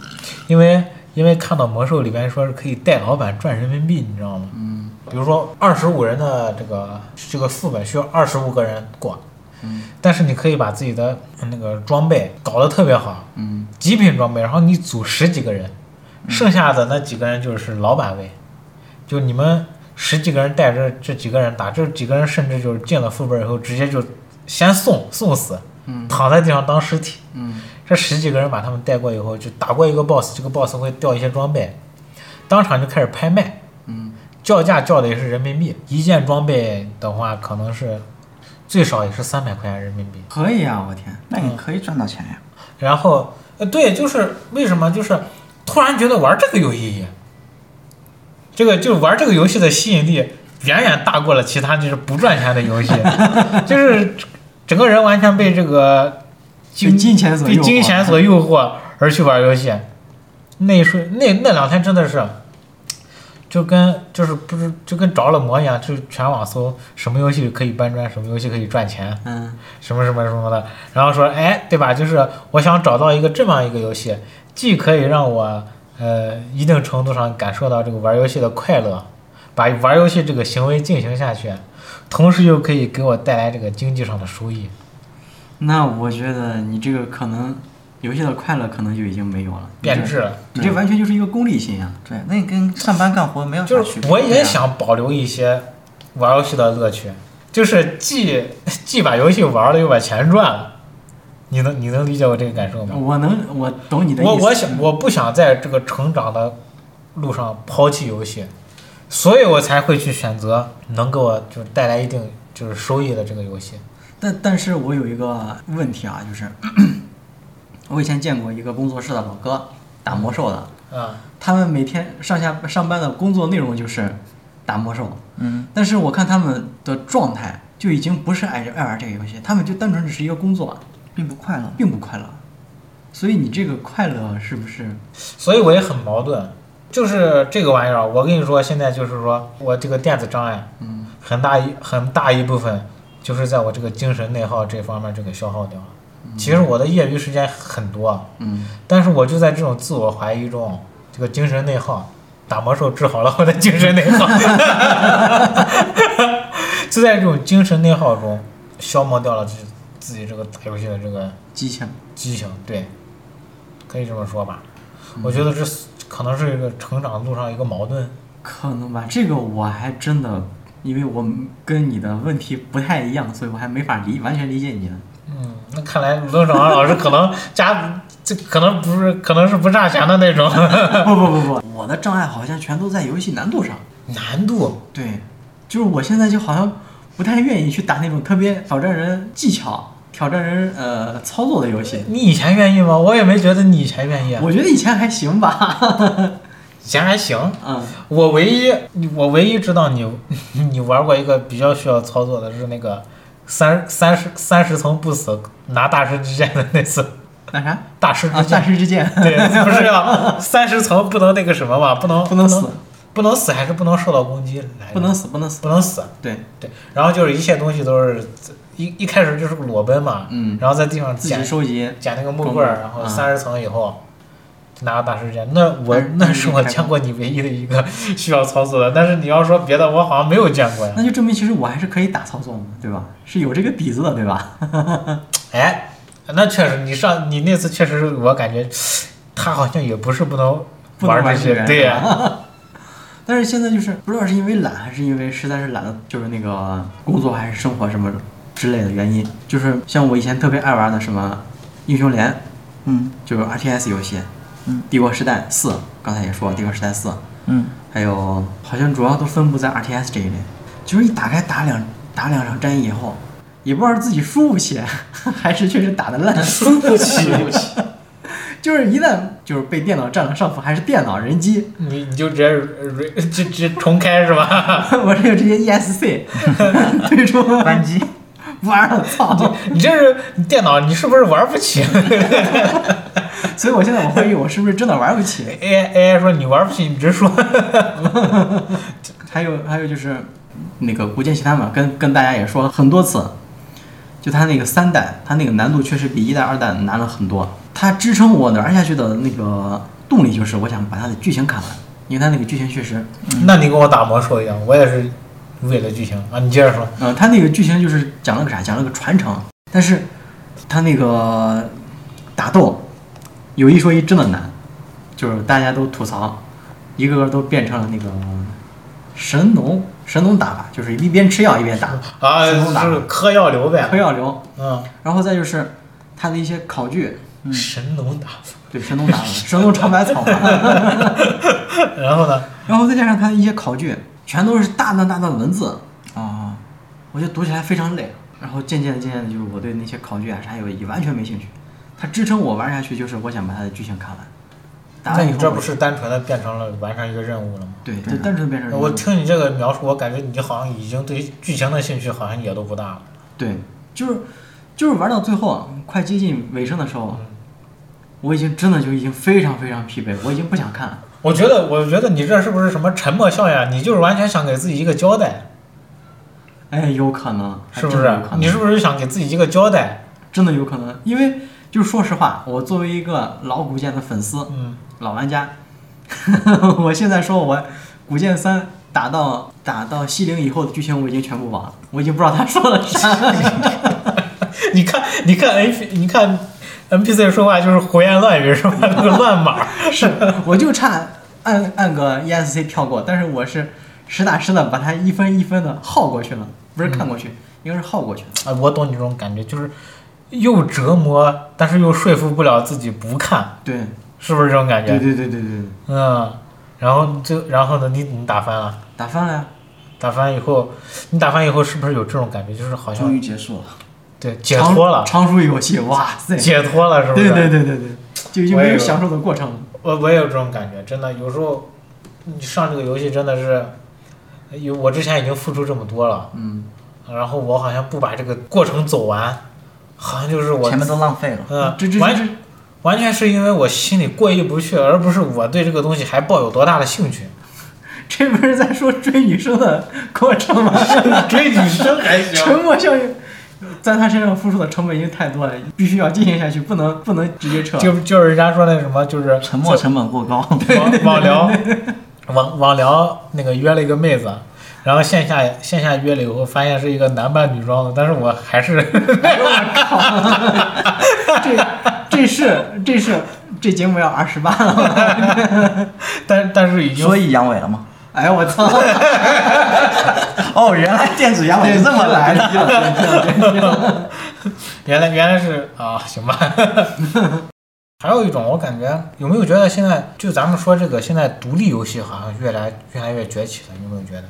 因为因为看到魔兽里边说是可以带老板赚人民币，你知道吗？嗯。比如说二十五人的这个这个副本需要二十五个人过，嗯。但是你可以把自己的那个装备搞得特别好，嗯。极品装备，然后你组十几个人，剩下的那几个人就是老板位，就你们十几个人带着这几个人打，这几个人甚至就是进了副本以后直接就先送送死，嗯。躺在地上当尸体。嗯。这十几个人把他们带过以后，就打过一个 boss，这个 boss 会掉一些装备，当场就开始拍卖，嗯。叫价叫的也是人民币，一件装备的话可能是最少也是三百块钱人民币。可以啊，我天，那你可以赚到钱呀。然后，呃，对，就是为什么就是突然觉得玩这个有意义，这个就是玩这个游戏的吸引力远远大过了其他就是不赚钱的游戏，(laughs) 就是整个人完全被这个被金金钱所被诱惑金钱所诱惑而去玩游戏。那一瞬那那两天真的是，就跟就是不是就跟着了魔一样，就全网搜什么游戏可以搬砖，什么游戏可以赚钱。嗯什么什么什么的，然后说，哎，对吧？就是我想找到一个这么一个游戏，既可以让我呃一定程度上感受到这个玩游戏的快乐，把玩游戏这个行为进行下去，同时又可以给我带来这个经济上的收益。那我觉得你这个可能游戏的快乐可能就已经没有了，变质了，你这完全就是一个功利心啊。对，那你跟上班干活没有啥就区别。是我也想保留一些玩游戏的乐趣，就是既 (laughs) 既把游戏玩了，又把钱赚了。你能你能理解我这个感受吗？我能，我懂你的意思。我我想我不想在这个成长的路上抛弃游戏，所以我才会去选择能给我就是带来一定就是收益的这个游戏。但但是我有一个问题啊，就是 (coughs) 我以前见过一个工作室的老哥打魔兽的，啊，他们每天上下上班的工作内容就是打魔兽，嗯，但是我看他们的状态就已经不是爱爱玩这个游戏，他们就单纯只是一个工作，并不快乐。并不快乐。所以你这个快乐是不是？所以我也很矛盾，就是这个玩意儿，我跟你说，现在就是说我这个电子障碍嗯很大一很大一部分就是在我这个精神内耗这方面这个消耗掉了。其实我的业余时间很多，嗯但是我就在这种自我怀疑中，这个精神内耗，打魔兽治好了我的精神内耗，(laughs) (laughs) 就在这种精神内耗中消磨掉了自自己这个打游戏的这个激情。激情，对，可以这么说吧。我觉得这可能是一个成长路上一个矛盾。可能吧，这个我还真的，因为我跟你的问题不太一样，所以我还没法理完全理解你的。嗯，那看来卢正长老师可能家这可能不是，可能是不差钱的那种 (laughs) 不不不不，我的障碍好像全都在游戏难度上。难度。对，就是我现在就好像不太愿意去打那种特别挑战人技巧、挑战人呃操作的游戏。你以前愿意吗？我也没觉得你以前愿意啊，我觉得以前还行吧。(laughs) 以前还行。嗯，我唯一我唯一知道你 (laughs) 你玩过一个比较需要操作的是那个三三十三十层不死拿大师之剑的那次那啥大师之啊，大，师之剑对，不是要 (laughs) 三十层不能那个什么吧？不能不能死，不能死还是不能受到攻击来？不能死，不能死。不能死。对，对，然后就是一切东西都是一一开始就是裸奔嘛，嗯，然后在地上自捡己收集。捡那个木棍儿，然后嗯三十层以后。拿个大师剑，那我那是我见过你唯一的一个 (laughs) 需要操作的，但是你要说别的，我好像没有见过呀。那就证明其实我还是可以打操作嘛，对吧？是有这个底子的，对吧？(laughs) 哎，那确实，你上你那次确实，我感觉他好像也不是不能玩这些，对呀、(laughs) 但是现在就是不知道是因为懒，还是因为实在是懒得，就是那个工作还是生活什么之类的原因，就是像我以前特别爱玩的什么英雄联，嗯。就是 RTS 游戏，嗯，帝国时代四，刚才也说了帝国时代四，嗯，还有好像主要都分布在 RTS 这一类，就是一打开打两打两场战役以后，也不知道是自己输不起，(laughs) 还是确实打的烂，输不起，(laughs) 就是一旦就是被电脑占了上风，还是电脑人机，你你就直接呃直直重开是吧？(laughs) 我这个直接 ESC 退 (laughs) 出关机。玩了，操！你这是电脑，你是不是玩不起 (laughs) 所以我现在我怀疑我是不是真的玩不起。？AI AI 说你玩不起，你直说。还有还有就是那个《古剑奇谭》嘛，跟跟大家也说了很多次，就它那个三代，它那个难度确实比一代、二代难了很多。它支撑我玩下去的那个动力就是我想把它的剧情看完，因为它那个剧情确实，那你跟我打魔兽一样，我也是为了剧情啊。你接着说。嗯、它那个剧情就是讲了个啥？讲了个传承，但是它那个打斗有一说一真的难，就是大家都吐槽，一个个都变成了那个神农神农打法，就是一边吃药一边打，啊，神农打就是嗑药流呗嗑。药流。嗯，然后再就是他的一些考据，神农打法。对神农打法神农尝百草嘛，(laughs) 然后呢？然后再加上他的一些考据，全都是大段大段文字，啊，我觉得读起来非常累。然后渐渐的、渐渐的，就是我对那些考据啊啥有也完全没兴趣。它支撑我玩下去，就是我想把它的剧情看完。打那你这不是单纯的变成了完成一个任务了吗？对，就单纯变成我听你这个描述，我感觉你好像已经对剧情的兴趣好像也都不大了。对，就是就是玩到最后快接近尾声的时候，我已经真的就已经非常非常疲惫，我已经不想看了。我觉得，我觉得你这是不是什么沉默效应？你就是完全想给自己一个交代，哎，有可能，是不是你是不是想给自己一个交代？真的有可能，因为就是说实话，我作为一个老古剑的粉丝、嗯，老玩家，(laughs) 我现在说我古剑三打到打到西陵以后的剧情我已经全部忘了，我已经不知道他说了啥。(laughs) 你看，你看 P，你看 N P C 说话就是胡言乱语是吧？那个乱码。(laughs) 是，我就差按按个 ESC 跳过，但是我是实打实的把它一分一分的耗过去了，不是看过去，应该是耗过去了。啊，我懂你这种感觉，就是又折磨，但是又说服不了自己不看，对，是不是这种感觉？对对对对对，嗯，然后就然后呢，你你打翻了，打翻了呀。打翻以后，你打翻以后是不是有这种感觉？就是好像终像于结束了。对解脱了，长舒一口气，哇塞！解脱了，是不是？对对对对对，就已经我也有没有享受的过程了。我我也有这种感觉，真的，有时候你上这个游戏真的是，有我之前已经付出这么多了，嗯，然后我好像不把这个过程走完，好像就是我前面都浪费了。嗯这这完这完全是因为我心里过意不去，而不是我对这个东西还抱有多大的兴趣。(laughs) 这不是在说追女生的过程吗？(laughs) 追女生还行沉默效应，在他身上付出的成本已经太多了，必须要进行下去，不能不能直接撤。就就是人家说那什么，就是沉默成本过高。网网聊，(laughs) 网网聊那个约了一个妹子，然后线下线下约了以后，发现是一个男扮女装的，但是我还是这这是这是这节目要二十八了吗？(laughs) 但但是已经所以阳痿了吗？(laughs) 哎呀我操！(laughs) 哦，原来电子阳痿是这么来的。的。原来原来是啊，行吧。还有一种，我感觉有没有觉得现在就咱们说这个现在独立游戏好像越来越来越崛起了，有没有觉得？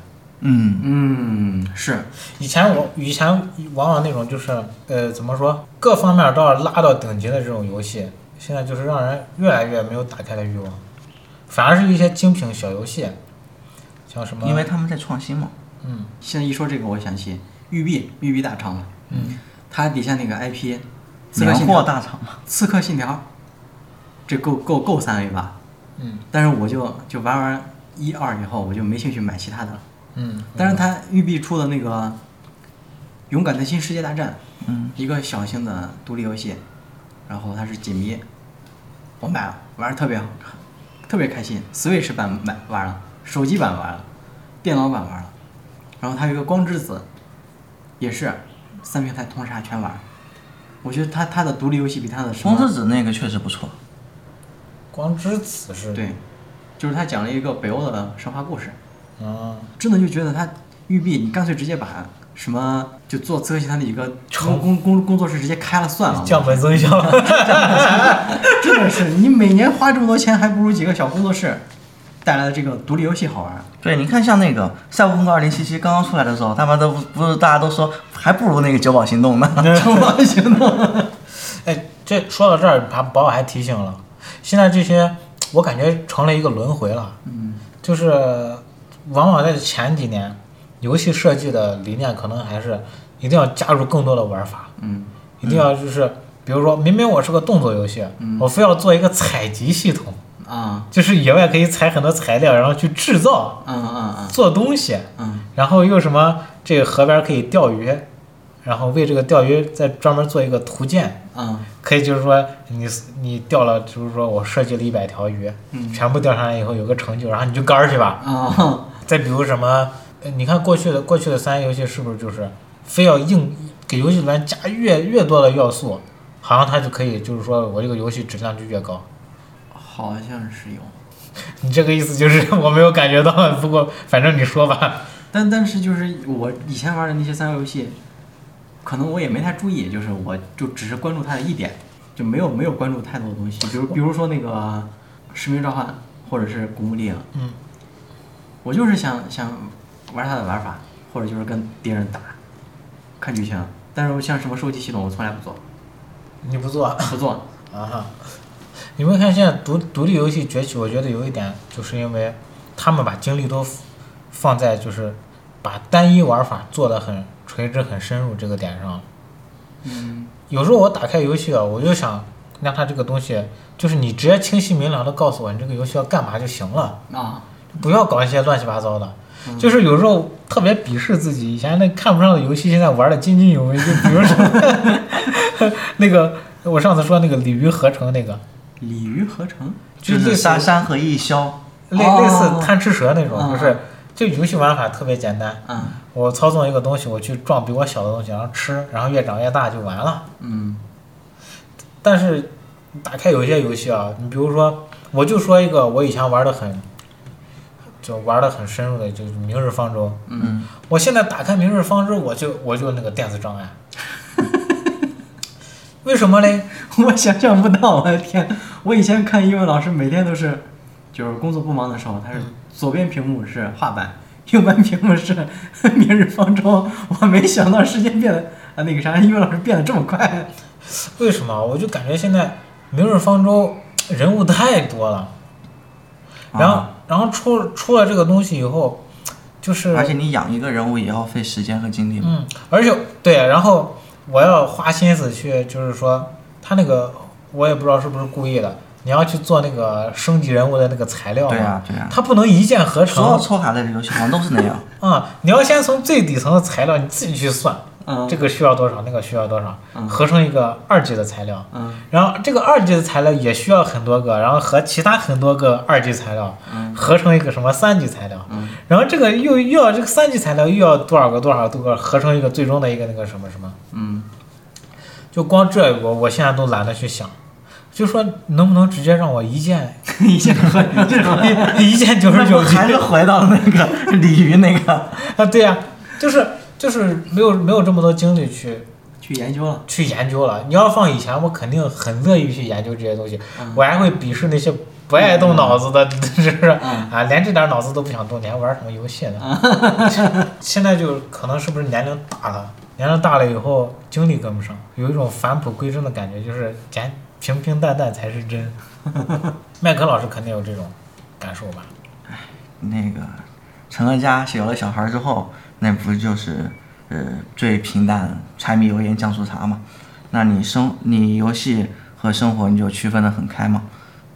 嗯，嗯，是，以前我以前往往那种就是呃怎么说，各方面都要拉到顶级的这种游戏，现在就是让人越来越没有打开的欲望，反而是一些精品小游戏，像什么因为他们在创新嘛。嗯现在一说这个，我想起育碧，育碧大厂嘛，嗯它底下那个 IP，刺客年信条，货大厂嘛。刺客信条，这够够够三 A 吧？嗯但是我就就玩完一二以后，我就没兴趣买其他的了。嗯，但是它育碧出的那个《勇敢的新世界大战》，嗯，一个小型的独立游戏，然后它是解谜，我买了，玩的特别好，特别开心。Switch 版买玩了，手机版玩了，电脑版玩了，然后它有一个光之子，也是三平台同时还全玩。我觉得它它的独立游戏比它的什么光之子那个确实不错。光之子是对，就是它讲了一个北欧的神话故事，啊。真的就觉得它育碧，你干脆直接把什么就做刺客信条的一个成工工工工作室直接开了算了。降本增效，(laughs) 真的是，你每年花这么多钱，还不如几个小工作室带来的这个独立游戏好玩。对，你看像那个《赛博朋克2077》刚刚出来的时候，他们都不不是大家都说还不如那个《九宝行动》呢。(laughs) (laughs) 中华行动，哎，这说到这儿，把把我还提醒了，现在这些我感觉成了一个轮回了，嗯，就是往往在前几年，游戏设计的理念可能还是一定要加入更多的玩法，嗯。一定要就是，比如说明明我是个动作游戏，嗯。我非要做一个采集系统，啊，就是野外可以采很多材料，然后去制造嗯嗯嗯做东西，嗯。然后又什么这个河边可以钓鱼，然后为这个钓鱼再专门做一个图鉴。嗯可以就是说你你钓了，就是说我设计了一百条鱼，嗯。全部钓上来以后有个成就，然后你就杆儿去吧。啊，再比如什么，呃你看过去的过去的三 A 游戏是不是就是非要硬给游戏里面加越越多的要素，好像它就可以就是说我这个游戏质量就越高。好像是有，你这个意思就是 (laughs) 我没有感觉到，不过反正你说吧。(laughs) 但但是就是我以前玩的那些三 A 游戏，可能我也没太注意，就是我就只是关注它的一点，就没有没有关注太多的东西，比如比如说那个《使命召唤》或者是《古墓丽影》，嗯，我就是想想玩它的玩法，或者就是跟敌人打，看剧情。但是像什么收集系统，我从来不做，你不做不做。(laughs) 啊哈。你们看现在独独立游戏崛起，我觉得有一点就是因为他们把精力都放在就是把单一玩法做的很垂直、很深入这个点上。嗯有时候我打开游戏啊，我就想让它这个东西，就是你直接清晰明了的告诉我你这个游戏要干嘛就行了，啊，不要搞一些乱七八糟的。嗯就是有时候特别鄙视自己以前那看不上的游戏，现在玩的津津有味。就比如说 (laughs) 那个我上次说那个鲤鱼合成那个，鲤鱼合成。就是三三合一消，类哦类似贪吃蛇那种，嗯就是就游戏玩法特别简单。嗯我操纵一个东西，我去撞比我小的东西，然后吃，然后越长越大就完了。嗯但是打开有些游戏啊，你比如说，我就说一个我以前玩的很，就玩的很深入的，就是《明日方舟》。嗯我现在打开《明日方舟》，我就我就那个电子障碍。(laughs) 为什么嘞？我想象不到，我的天！我以前看英文老师每天都是，就是工作不忙的时候，他是左边屏幕是画板，右边屏幕是 (laughs) 明日方舟。我没想到时间变得啊那个啥，英文老师变得这么快。为什么？我就感觉现在《明日方舟》人物太多了，然后、啊然后出出了这个东西以后，就是而且你养一个人物也要费时间和精力嘛。嗯，而且对，然后我要花心思去，就是说他那个我也不知道是不是故意的，你要去做那个升级人物的那个材料，对呀、对呀、它不能一键合成所有抽卡类的游戏好像 (laughs) 都是那样。啊、你要先从最底层的材料你自己去算，嗯，这个需要多少，那个需要多少，嗯。合成一个二级的材料。嗯。然后这个二级的材料也需要很多个，然后和其他很多个二级材料嗯。合成一个什么三级材料，嗯。然后这个又又要这个三级材料又要多少个多少多个合成一个最终的一个那个什么什么，嗯，就光这我我现在都懒得去想，就说能不能直接让我一键 (laughs) 一键 (laughs) 一键九十九级 (laughs) 还是回到那个鲤鱼那个，啊？对呀、就是就是没有没有这么多精力去去研究了。去研究了。你要放以前，我肯定很乐意去研究这些东西，嗯我还会鄙视那些不爱动脑子的，(laughs) 是不是？嗯啊，连这点脑子都不想动，你还玩什么游戏呢？(laughs) 现在就可能是不是年龄大了，年龄大了以后精力跟不上，有一种返璞归真的感觉，就是简平平淡淡才是真。(laughs) 麦克老师肯定有这种感受吧？哎那个成了家有了小孩之后，那不就是呃最平淡柴米油盐酱醋茶嘛？那你生你游戏和生活你就区分的很开嘛？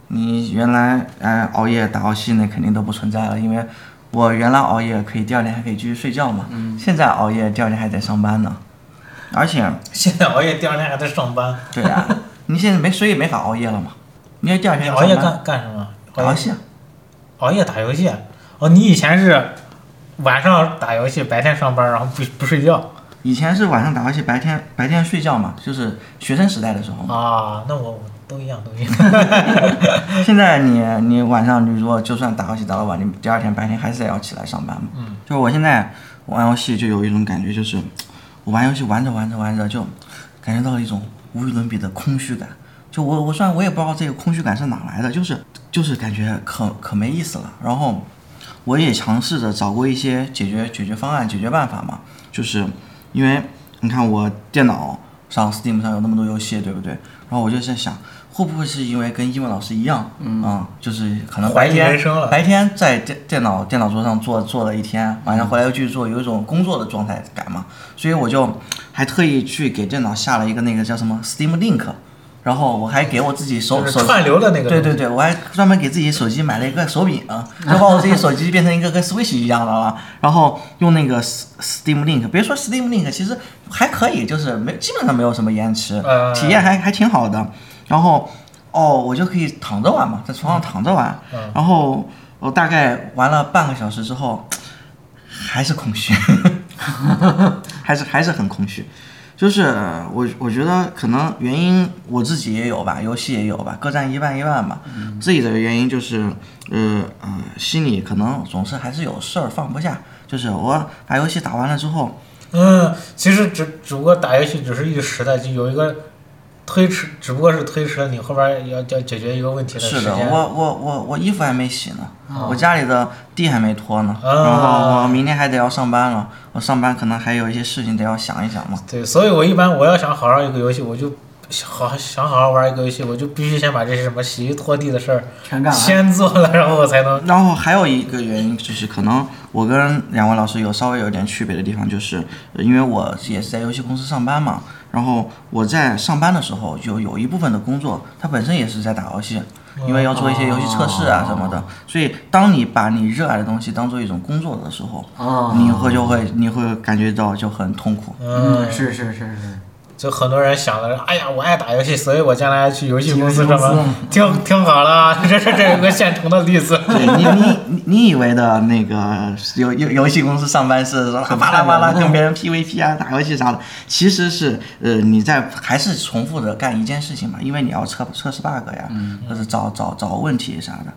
你原来哎熬夜打游戏那肯定都不存在了，因为我原来熬夜可以第二天还可以继续睡觉嘛，嗯现在熬夜第二天还得上班呢，(laughs) 而且现在熬夜，第二天还得上班，对呀、你现在没所以没法熬夜了嘛，因为第二天熬夜干干什么？打游戏啊。熬夜打游戏。哦，你以前是晚上打游戏，白天上班，然后不不睡觉以前是晚上打游戏，白天白天睡觉嘛，就是学生时代的时候。啊？那我我都一样，都一样。(laughs) (laughs) 现在你你晚上你如果就算打游戏打到晚，你第二天白天还是得要起来上班嘛。嗯。就是我现在玩游戏就有一种感觉，就是我玩游戏玩着玩着玩着就感觉到了一种无与伦比的空虚感。就我我虽然我也不知道这个空虚感是哪来的，就是就是感觉可可没意思了。然后我也尝试着找过一些解决解决方案、解决办法嘛，就是因为你看我电脑上 Steam 上有那么多游戏，对不对？然后我就在想，会不会是因为跟英文老师一样，嗯就是可能白天白天在电电脑电脑桌上坐坐了一天，晚上回来又继续做，有一种工作的状态感嘛。所以我就还特意去给电脑下了一个那个叫什么 Steam Link，然后我还给我自己手手串流的那个对对对，我还专门给自己手机买了一个手柄，就把我自己手机 (laughs) 变成一个跟 Switch 一样的了。然后用那个 Steam Link，别说 Steam Link，其实还可以，就是没基本上没有什么延迟，呃体验还还挺好的。然后哦，我就可以躺着玩嘛，在床上躺着玩。嗯然后我大概玩了半个小时之后，还是空虚，(laughs) 还是还是很空虚。就是我我觉得可能原因我自己也有吧，游戏也有吧，各占一半一半吧。自己的原因就是，呃呃，心里可能总是还是有事儿放不下。就是我把游戏打完了之后，嗯，其实只只不过打游戏只是一时的，就有一个推迟，只不过是推迟了你后边要要解决一个问题的时是的，间。我我我我衣服还没洗呢，我家里的地还没拖呢，啊然后我明天还得要上班了，我上班可能还有一些事情得要想一想嘛。对，所以我一般我要想好好一个游戏，我就好想好好玩一个游戏，我就必须先把这些什么洗衣拖地的事儿全干完。先做了，然后我才能。然后还有一个原因就是，可能我跟两位老师有稍微有点区别的地方，就是呃因为我也是在游戏公司上班嘛，然后我在上班的时候就有一部分的工作，它本身也是在打游戏，因为要做一些游戏测试啊什么的，所以当你把你热爱的东西当做一种工作的时候，哦。你会就会你会感觉到就很痛苦。嗯，嗯，是是是是，就很多人想的，哎呀，我爱打游戏，所以我将来去游戏公司上班，听听好了 (laughs) 啊，这是这有个现成的例子。对你你你你以为的那个游游游戏公司上班是说巴拉巴拉跟别人 PVP 啊打游戏啥的，其实是呃你在还是重复着干一件事情嘛，因为你要测测试 bug 呀，或者找找找问题啥的，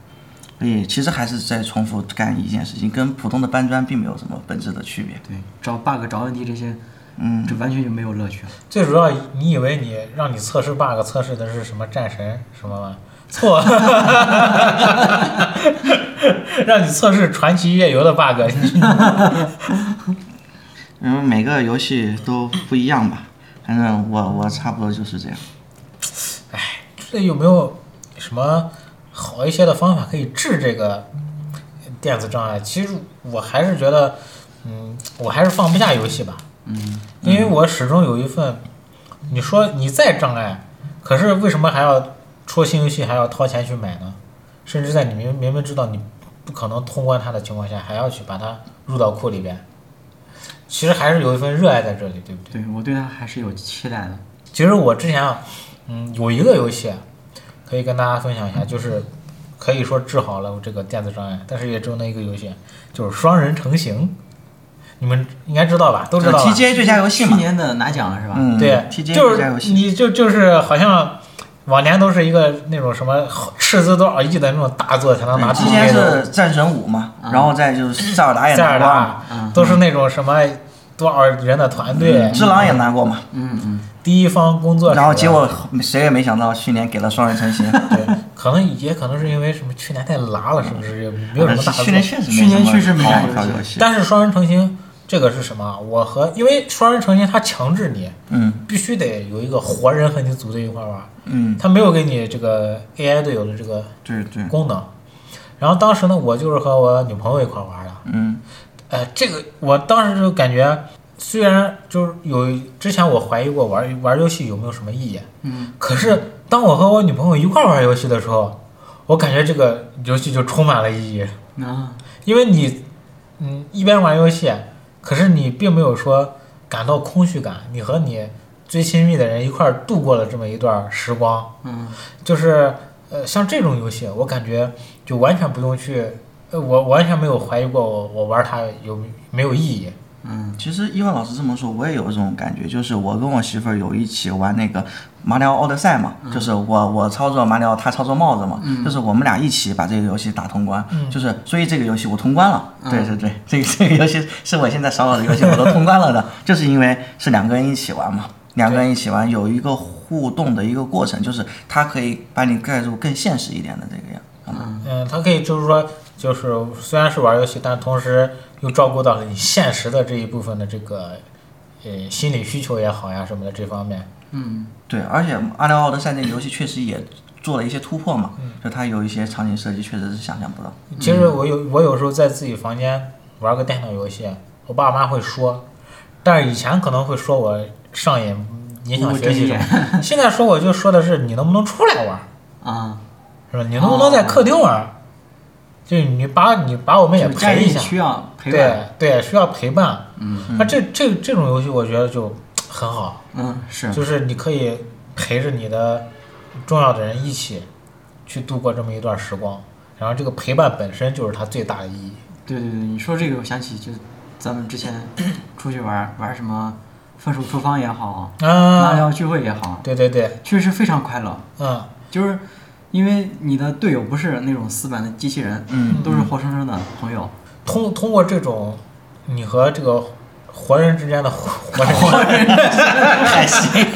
所以其实还是在重复干一件事情，跟普通的搬砖并没有什么本质的区别。对，找 bug 找问题这些，嗯，这完全就没有乐趣了。最主要，你以为你让你测试 bug 测试的是什么战神什么吗？(laughs) 错，(laughs) 让你测试传奇夜游的 bug，因为 (laughs) 每个游戏都不一样吧，反正我我差不多就是这样。哎这有没有什么好一些的方法可以治这个电子障碍？其实我还是觉得，嗯，我还是放不下游戏吧。嗯，因为我始终有一份，你说你再障碍，可是为什么还要出新游戏还要掏钱去买呢？甚至在你明明明知道你不可能通关它的情况下，还要去把它入到库里边，其实还是有一份热爱在这里，对不对？对我对它还是有期待的。其实我之前啊，嗯，有一个游戏啊可以跟大家分享一下，就是可以说治好了我这个电子障碍，但是也只有那一个游戏，就是双人成行，你们应该知道吧？都知道吧？TGA 最佳游戏嘛，去年的拿奖了是吧？嗯，对，TGA 就是最佳游戏。你就就是好像往年都是一个那种什么斥资多少亿的那种大作才能拿之前 PK 的，是战神五嘛，嗯。然后再就是塞尔达也塞尔拿过嘛，达嗯，都是那种什么多少人的团队，只狼也拿过嘛，嗯嗯，第一方工作室，然后结果谁也没想到去年给了双人成行，(laughs) 对，可能也可能是因为什么去年太拉了，是不是？也没有什么大的去年确实去年确实没好啥好游戏游戏，但是双人成行这个是什么？我和因为双人成行他强制你嗯。必须得有一个活人和你组队一块儿玩，嗯，他没有给你这个 AI 队友的这个对对，功能。然后当时呢，我就是和我女朋友一块儿玩的，嗯。呃，这个我当时就感觉，虽然就是有之前我怀疑过玩玩游戏有没有什么意义，嗯，可是当我和我女朋友一块儿玩游戏的时候，我感觉这个游戏就充满了意义，啊，因为你，嗯，一边玩游戏，可是你并没有说感到空虚感，你和你最亲密的人一块儿度过了这么一段时光，嗯就是呃，像这种游戏，我感觉就完全不用去，呃，我完全没有怀疑过我我玩它有没有意义。嗯。其实伊万老师这么说，我也有一种感觉，就是我跟我媳妇儿有一起玩那个马里奥奥德赛嘛，就是我我操作马里奥，她操作帽子嘛，就是我们俩一起把这个游戏打通关，就是所以这个游戏我通关了，对对对，这个这个游戏是我现在少有的游戏我都通关了的，就是因为是两个人一起玩嘛。两个人一起玩有一个互动的一个过程，就是它可以把你带入更现实一点的这个样。嗯。嗯，它可以就是说，就是虽然是玩游戏，但同时又照顾到了你现实的这一部分的这个呃心理需求也好呀什么的这方面。嗯对，而且《阿廖奥德赛》那个游戏确实也做了一些突破嘛，就它有一些场景设计确实是想象不到。其实我有我有时候在自己房间玩个电脑游戏，我爸妈会说，但是以前可能会说我上瘾，影响学习什么。现在说我就说的是你能不能出来玩，啊，是吧？你能不能在客厅玩？就你把你把我们也陪一下，需要陪伴，对对，需要陪伴。嗯那这这这种游戏我觉得就很好，嗯是，就是你可以陪着你的重要的人一起去度过这么一段时光，然后这个陪伴本身就是它最大的意义。对对对，你说这个我想起就咱们之前出去玩玩什么分手厨房也好，马里啊，奥聚会也好，对对对，确实非常快乐，嗯，就是因为你的队友不是那种死板的机器人，嗯。都是活生生的朋友，通通过这种你和这个活人之间的活 (laughs) 活人，(laughs) 还行，(laughs)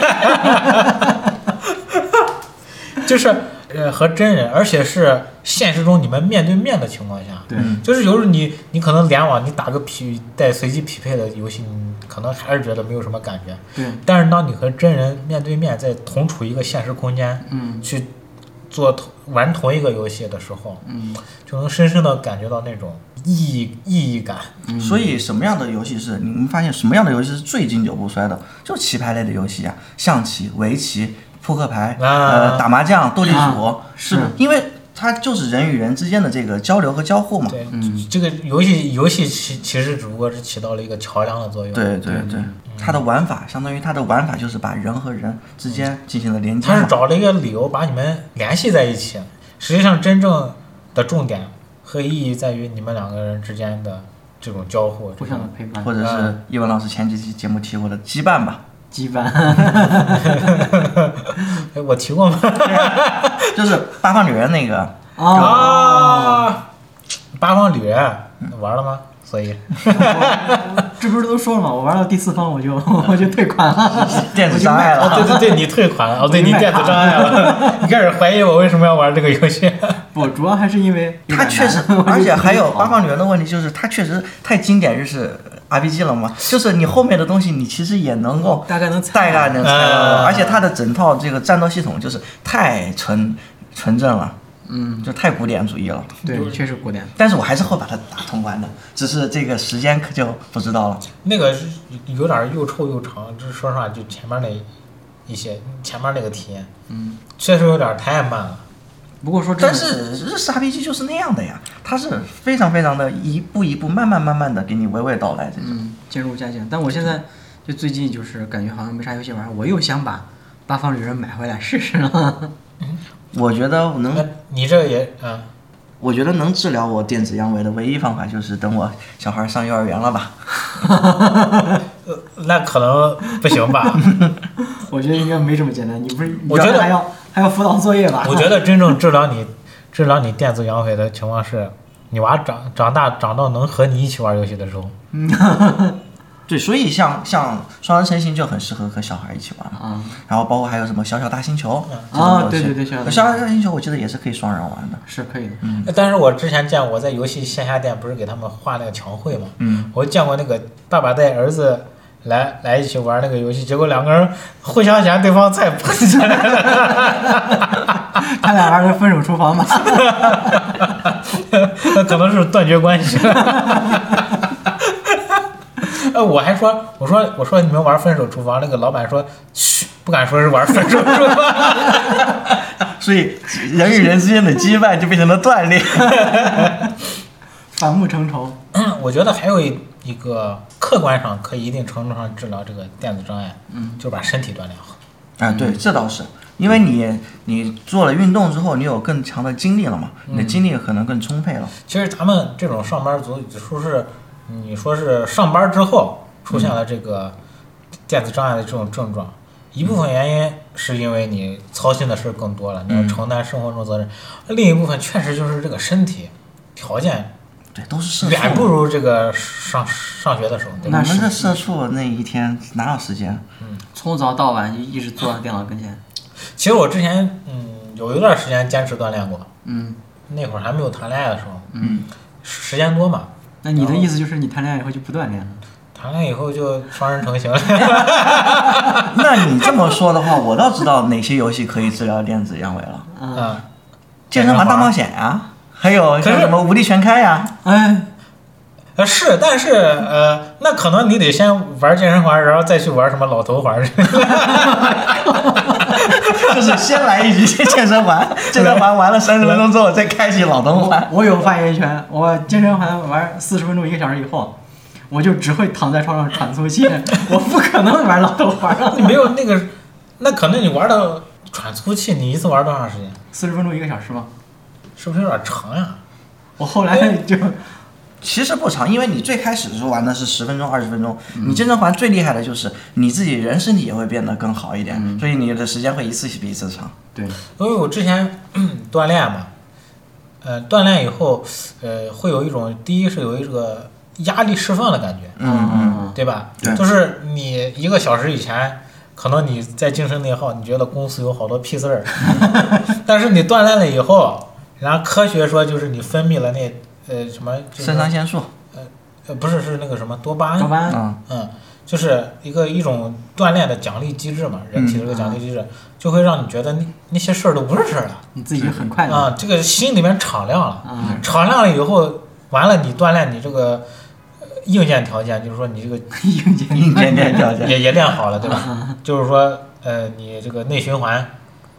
就是呃和真人，而且是现实中你们面对面的情况下，对，就是有时候你你可能联网，你打个匹带随机匹配的游戏，你可能还是觉得没有什么感觉。对，但是当你和真人面对面，在同处一个现实空间嗯。去做同玩同一个游戏的时候，嗯就能深深的感觉到那种意义意义感。所以什么样的游戏是你们发现什么样的游戏是最经久不衰的？就棋牌类的游戏啊，象棋、围棋、扑克牌、啊呃打麻将、斗地主，是因为它就是人与人之间的这个交流和交互嘛。对，嗯这个游戏游戏其其实只不过是起到了一个桥梁的作用。对对对，它的玩法相当于它的玩法就是把人和人之间进行了连接他是。找了一个理由把你们联系在一起，实际上真正的重点和意义在于你们两个人之间的这种交互。互相的陪伴或，者是叶文老师前几期节目提过的羁绊吧，羁绊，哎，我提过吗？(laughs) 就是八方旅人那个，啊，啊，八方旅人玩了吗？所以 (laughs) 这不是都说了吗？我玩到第四方我就 (laughs) 我就退款了，电子障碍哦，了。对对对，你退款了，哦，对你电子障碍了，你开始怀疑我为什么要玩这个游戏。不，主要还是因为它确实，而且还有八方旅人的问题，就是它确实太经典，就是 RPG 了嘛，就是你后面的东西你其实也能够大概能猜大概能猜到，嗯而且它的整套这个战斗系统就是太纯纯正了，嗯，就太古典主义了。对，确实古典。但是我还是会把它打通关的，只是这个时间可就不知道了。那个是有点又臭又长，就是说实话，就前面那一些前面那个体验，嗯，确实有点太慢了。不过说真但的，是日式 RPG 就是那样的呀，它是非常非常的一步一步、慢慢慢慢的给你娓娓道来这种。嗯，渐入佳境。但我现在就最近就是感觉好像没啥游戏玩，我又想把八方旅人买回来试试了。(laughs) 我觉得能你这个也啊，我觉得能治疗我电子阳痿的唯一方法就是等我小孩上幼儿园了吧。(laughs) 呃那可能不行吧？(laughs) 我觉得应该没这么简单。你不是，我觉得还要还要辅导作业吧？我觉得真正治疗你治疗你电子阳痿的情况是，你娃长长大长到能和你一起玩游戏的时候。(laughs) 对，所以像像双人成行就很适合和小孩一起玩嘛。啊然后包括还有什么小小大星球这种啊游戏对对对小小大星球我记得也是可以双人玩的。是可以的。但是我之前见我在游戏线下店不是给他们画那个墙绘嘛，嗯，我见过那个爸爸带儿子来来一起玩那个游戏，结果两个人互相嫌对方菜喷起来了，(laughs) 他俩玩的分手厨房吧？(laughs) 那可能是断绝关系了。(laughs) 呃，我还说，我说我说你们玩分手厨房，那个老板说，嘘，不敢说是玩分手厨房。所以人与人之间的羁绊就变成了锻炼。反目成仇。我觉得还有一一个客观上可以一定程度上治疗这个电子障碍，嗯，就把身体锻炼好。啊，对，这倒是，因为你你做了运动之后，你有更强的精力了嘛，你的精力可能更充沛了。其实咱们这种上班族，说是你说是上班之后出现了这个电子障碍的这种症状，一部分原因是因为你操心的事儿更多了，你要嗯。承担生活中责任；另一部分确实就是这个身体条件对，都是社远不。如这个上上学的时候，对吧？你们这社畜那一天哪有时间？从早到晚就一直坐在电脑跟前。其实我之前嗯有一段时间坚持锻炼过，嗯那会儿还没有谈恋爱的时候，嗯，时间多嘛。那你的意思就是你谈恋爱以后就不锻炼了？谈恋爱以后就双人成行了。(laughs) (laughs) 那你这么说的话，我倒知道哪些游戏可以治疗电子阳痿了。啊，啊，健身环大冒险呀、还有像什么无力全开呀、哎，呃是，但是呃，那可能你得先玩健身环，然后再去玩什么老头环。(laughs) 就是先来一局健身环，健身环玩了三十分钟之后再开启老头环。我有发言权。我健身环玩四十分钟一个小时以后，我就只会躺在床上喘粗气，(laughs) 我不可能玩老头环了。你没有那个，(laughs) 那可能你玩到喘粗气，你一次玩多长时间？四十分钟一个小时吗？是不是有点长呀？我后来就其实不长，因为你最开始的时候玩的是十分钟、二十分钟。你真正玩最厉害的就是你自己人身体也会变得更好一点，所以你的时间会一次比一次长。对，因为我之前 (clears throat) 锻炼嘛，呃，锻炼以后，呃，会有一种第一是有一个压力释放的感觉，嗯嗯，对吧？对就是你一个小时以前，可能你在精神内耗，你觉得公司有好多屁事儿，(laughs) 但是你锻炼了以后，然后科学说就是你分泌了那呃什么，就是肾上腺素，呃呃不是是那个什么多巴胺，多巴胺，嗯，嗯，就是一个一种锻炼的奖励机制嘛，人体的这个奖励机制，就会让你觉得那那些事儿都不是事儿了。你自己就很快乐。啊，这个心里面敞亮了，啊，敞亮了以后，完了你锻炼你这个呃硬件条件，就是说你这个 (laughs) 硬件硬件件条件。也也练好了，对吧？就是说，呃，你这个内循环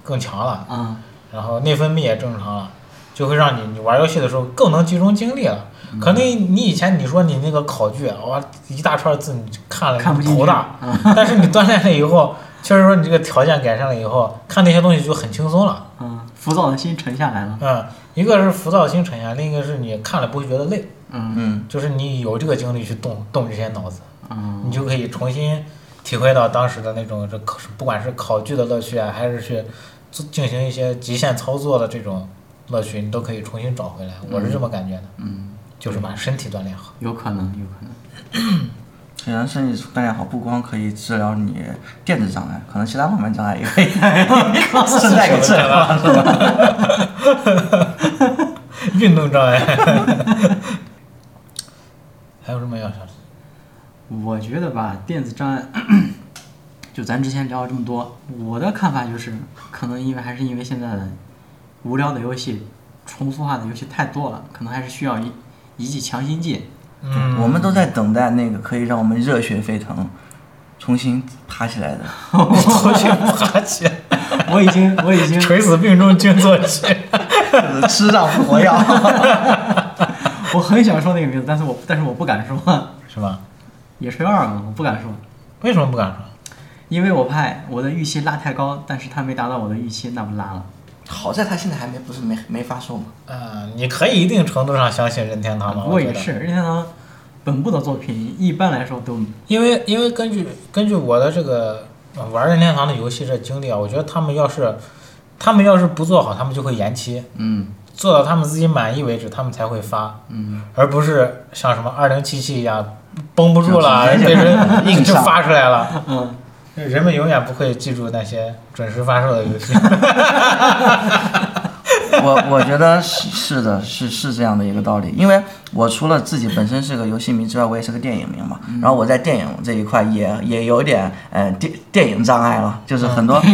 更强了，啊，然后内分泌也正常了，就会让你你玩游戏的时候更能集中精力了。可能你以前你说你那个考据，哇，一大串字你看了看不头大，啊。但是你锻炼了以后，确实说你这个条件改善了以后，看那些东西就很轻松了。嗯，浮躁的心沉下来了。嗯，一个是浮躁心沉下，另一个是你看了不会觉得累，嗯。嗯，就是你有这个精力去动动这些脑子，嗯。你就可以重新体会到当时的那种这考，不管是考据的乐趣啊，还是去做进行一些极限操作的这种乐趣，你都可以重新找回来。我是这么感觉的，嗯，就是把身体锻炼好。有可能，有可能。虽然身体锻炼好，不光可以治疗你电子障碍，可能其他方面障碍也可以 (laughs) 顺带给治疗了，是吧？(laughs) 运动障碍，(laughs) 还有什么要想说？我觉得吧，电子障碍，(coughs) 就咱之前聊了这么多，我的看法就是，可能因为还是因为现在的无聊的游戏、重复化的游戏太多了，可能还是需要一一剂强心剂。嗯，我们都在等待那个可以让我们热血沸腾、重新爬起来的。重新爬起来，我已经，我已经，垂死病中惊坐起。吃上复活药。(laughs) 我很想说那个名字，但是我，但是我不敢说。是吧？野炊二嘛，我不敢说，为什么不敢说？因为我怕我的预期拉太高，但是他没达到我的预期，那不拉了。好在他现在还没不是没没发售嘛。嗯，你可以一定程度上相信任天堂吗？不过也是，任天堂本部的作品一般来说都因为因为根据根据我的这个呃玩任天堂的游戏这经历啊，我觉得他们要是他们要是不做好，他们就会延期，嗯。做到他们自己满意为止，他们才会发，嗯。而不是像什么二零七七一样绷不住了，就直接就对人硬就发出来了。嗯，人们永远不会记住那些准时发售的游戏。(laughs) 我我觉得是是的，是是这样的一个道理。因为我除了自己本身是个游戏迷之外，我也是个电影迷嘛。然后我在电影这一块也也有点呃电电影障碍了，就是很多很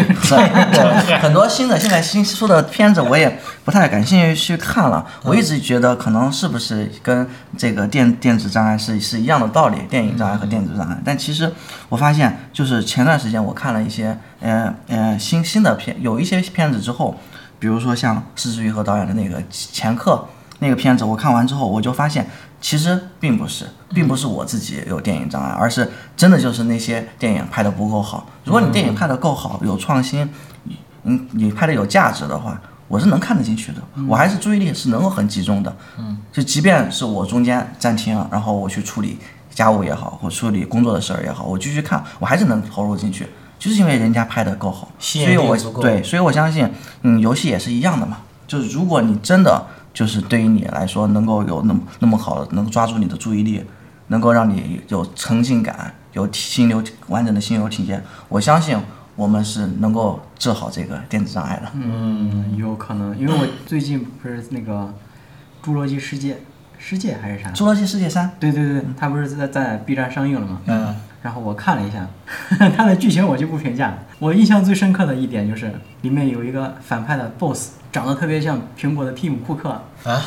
(laughs) 很多新的现在新出的片子我也不太感兴趣去看了。我一直觉得可能是不是跟这个电电子障碍是是一样的道理，电影障碍和电子障碍。但其实我发现，就是前段时间我看了一些呃呃新新的片，有一些片子之后。比如说像施之愈和导演的那个《前客》那个片子，我看完之后，我就发现其实并不是，并不是我自己有电影障碍，而是真的就是那些电影拍的不够好。如果你电影拍的够好，有创新，你，你拍的有价值的话，我是能看得进去的，我还是注意力是能够很集中的。嗯，就即便是我中间暂停，然后我去处理家务也好，或处理工作的事儿也好，我继续看，我还是能投入进去。就是因为人家拍的够好，吸所以我对，所以我相信，嗯，游戏也是一样的嘛。就是如果你真的就是对于你来说能够有那么那么好的，能够抓住你的注意力，能够让你有沉浸感，有体心流完整的心流体验，我相信我们是能够治好这个电子障碍的。嗯，有可能，因为我最近不是那个《侏罗纪世界》世界还是啥？《侏罗纪世界三》对对对，它不是在在 B 站上映了吗？嗯，然后我看了一下，(laughs) 它的剧情我就不评价。我印象最深刻的一点就是里面有一个反派的 BOSS，长得特别像苹果的蒂姆·库克，啊，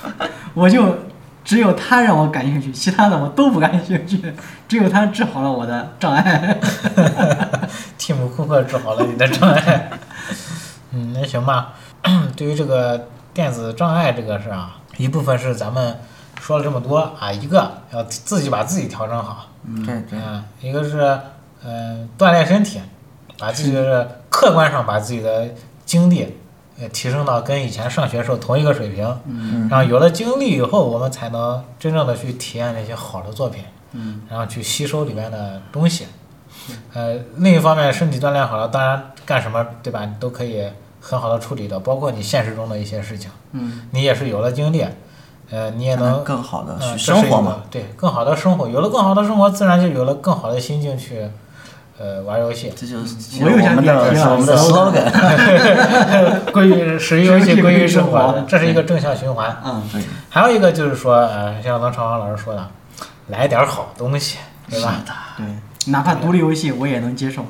(laughs) 我就只有他让我感兴趣，其他的我都不感兴趣，(laughs) 只有他治好了我的障碍。蒂姆·库克治好了你的障碍。嗯，那行吧。(coughs) 对于这个电子障碍这个事儿啊，一部分是咱们说了这么多啊，一个要自己把自己调整好，对对，嗯，一个是嗯、锻炼身体，把自己的客观上把自己的精力呃提升到跟以前上学时候同一个水平，嗯然后有了精力以后，我们才能真正的去体验那些好的作品，嗯然后去吸收里面的东西。呃，另一方面，身体锻炼好了，当然干什么对吧，你都可以很好的处理的，包括你现实中的一些事情，嗯你也是有了精力，呃，你也能更好的生活嘛。对，更好的生活，有了更好的生活，自然就有了更好的心境去，呃，玩游戏。这就是我们的我们的 slogan。归 (laughs) 于 (laughs) 始于游戏，归于生生活活，这是一个正向循环。嗯，对，还有一个就是说，呃，像王长王老师说的，来点好东西，对吧？对，哪怕独立游戏我也能接受。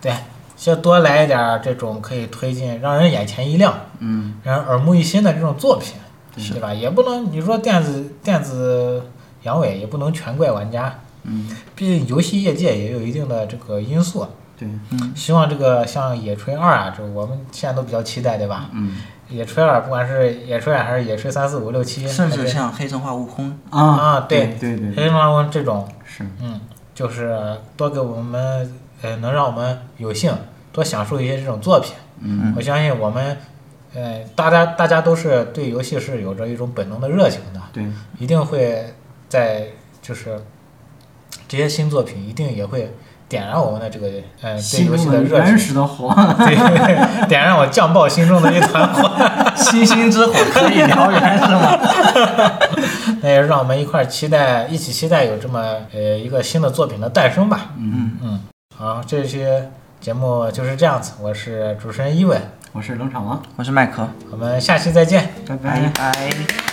对，就多来一点儿这种可以推进、让人眼前一亮、嗯让人耳目一新的这种作品，对吧？也不能你说电子电子阳痿，也不能全怪玩家，嗯，毕竟游戏业界也有一定的这个因素。对，希望这个像《野炊二》啊，这我们现在都比较期待，对吧？嗯野炊二，不管是野炊二还是野炊三四五六七，甚至像黑神话悟空，啊啊对对对对，黑龙江这种，是，嗯，就是多给我们，呃，能让我们有幸多享受一些这种作品。嗯我相信我们，呃，大家大家都是对游戏是有着一种本能的热情的，对，一定会在就是这些新作品一定也会点燃我们的这个呃对游戏的热情，原始的火。对，(laughs) 点燃我酱爆心中的一团火，(laughs) 星星之火可以燎原是吗？(laughs) 那也让我们一块儿期待，一起期待有这么呃一个新的作品的诞生吧。嗯，嗯，好，这期节目就是这样子，我是主持人伊伟，我是冷场王，我是麦克，我们下期再见。拜拜拜。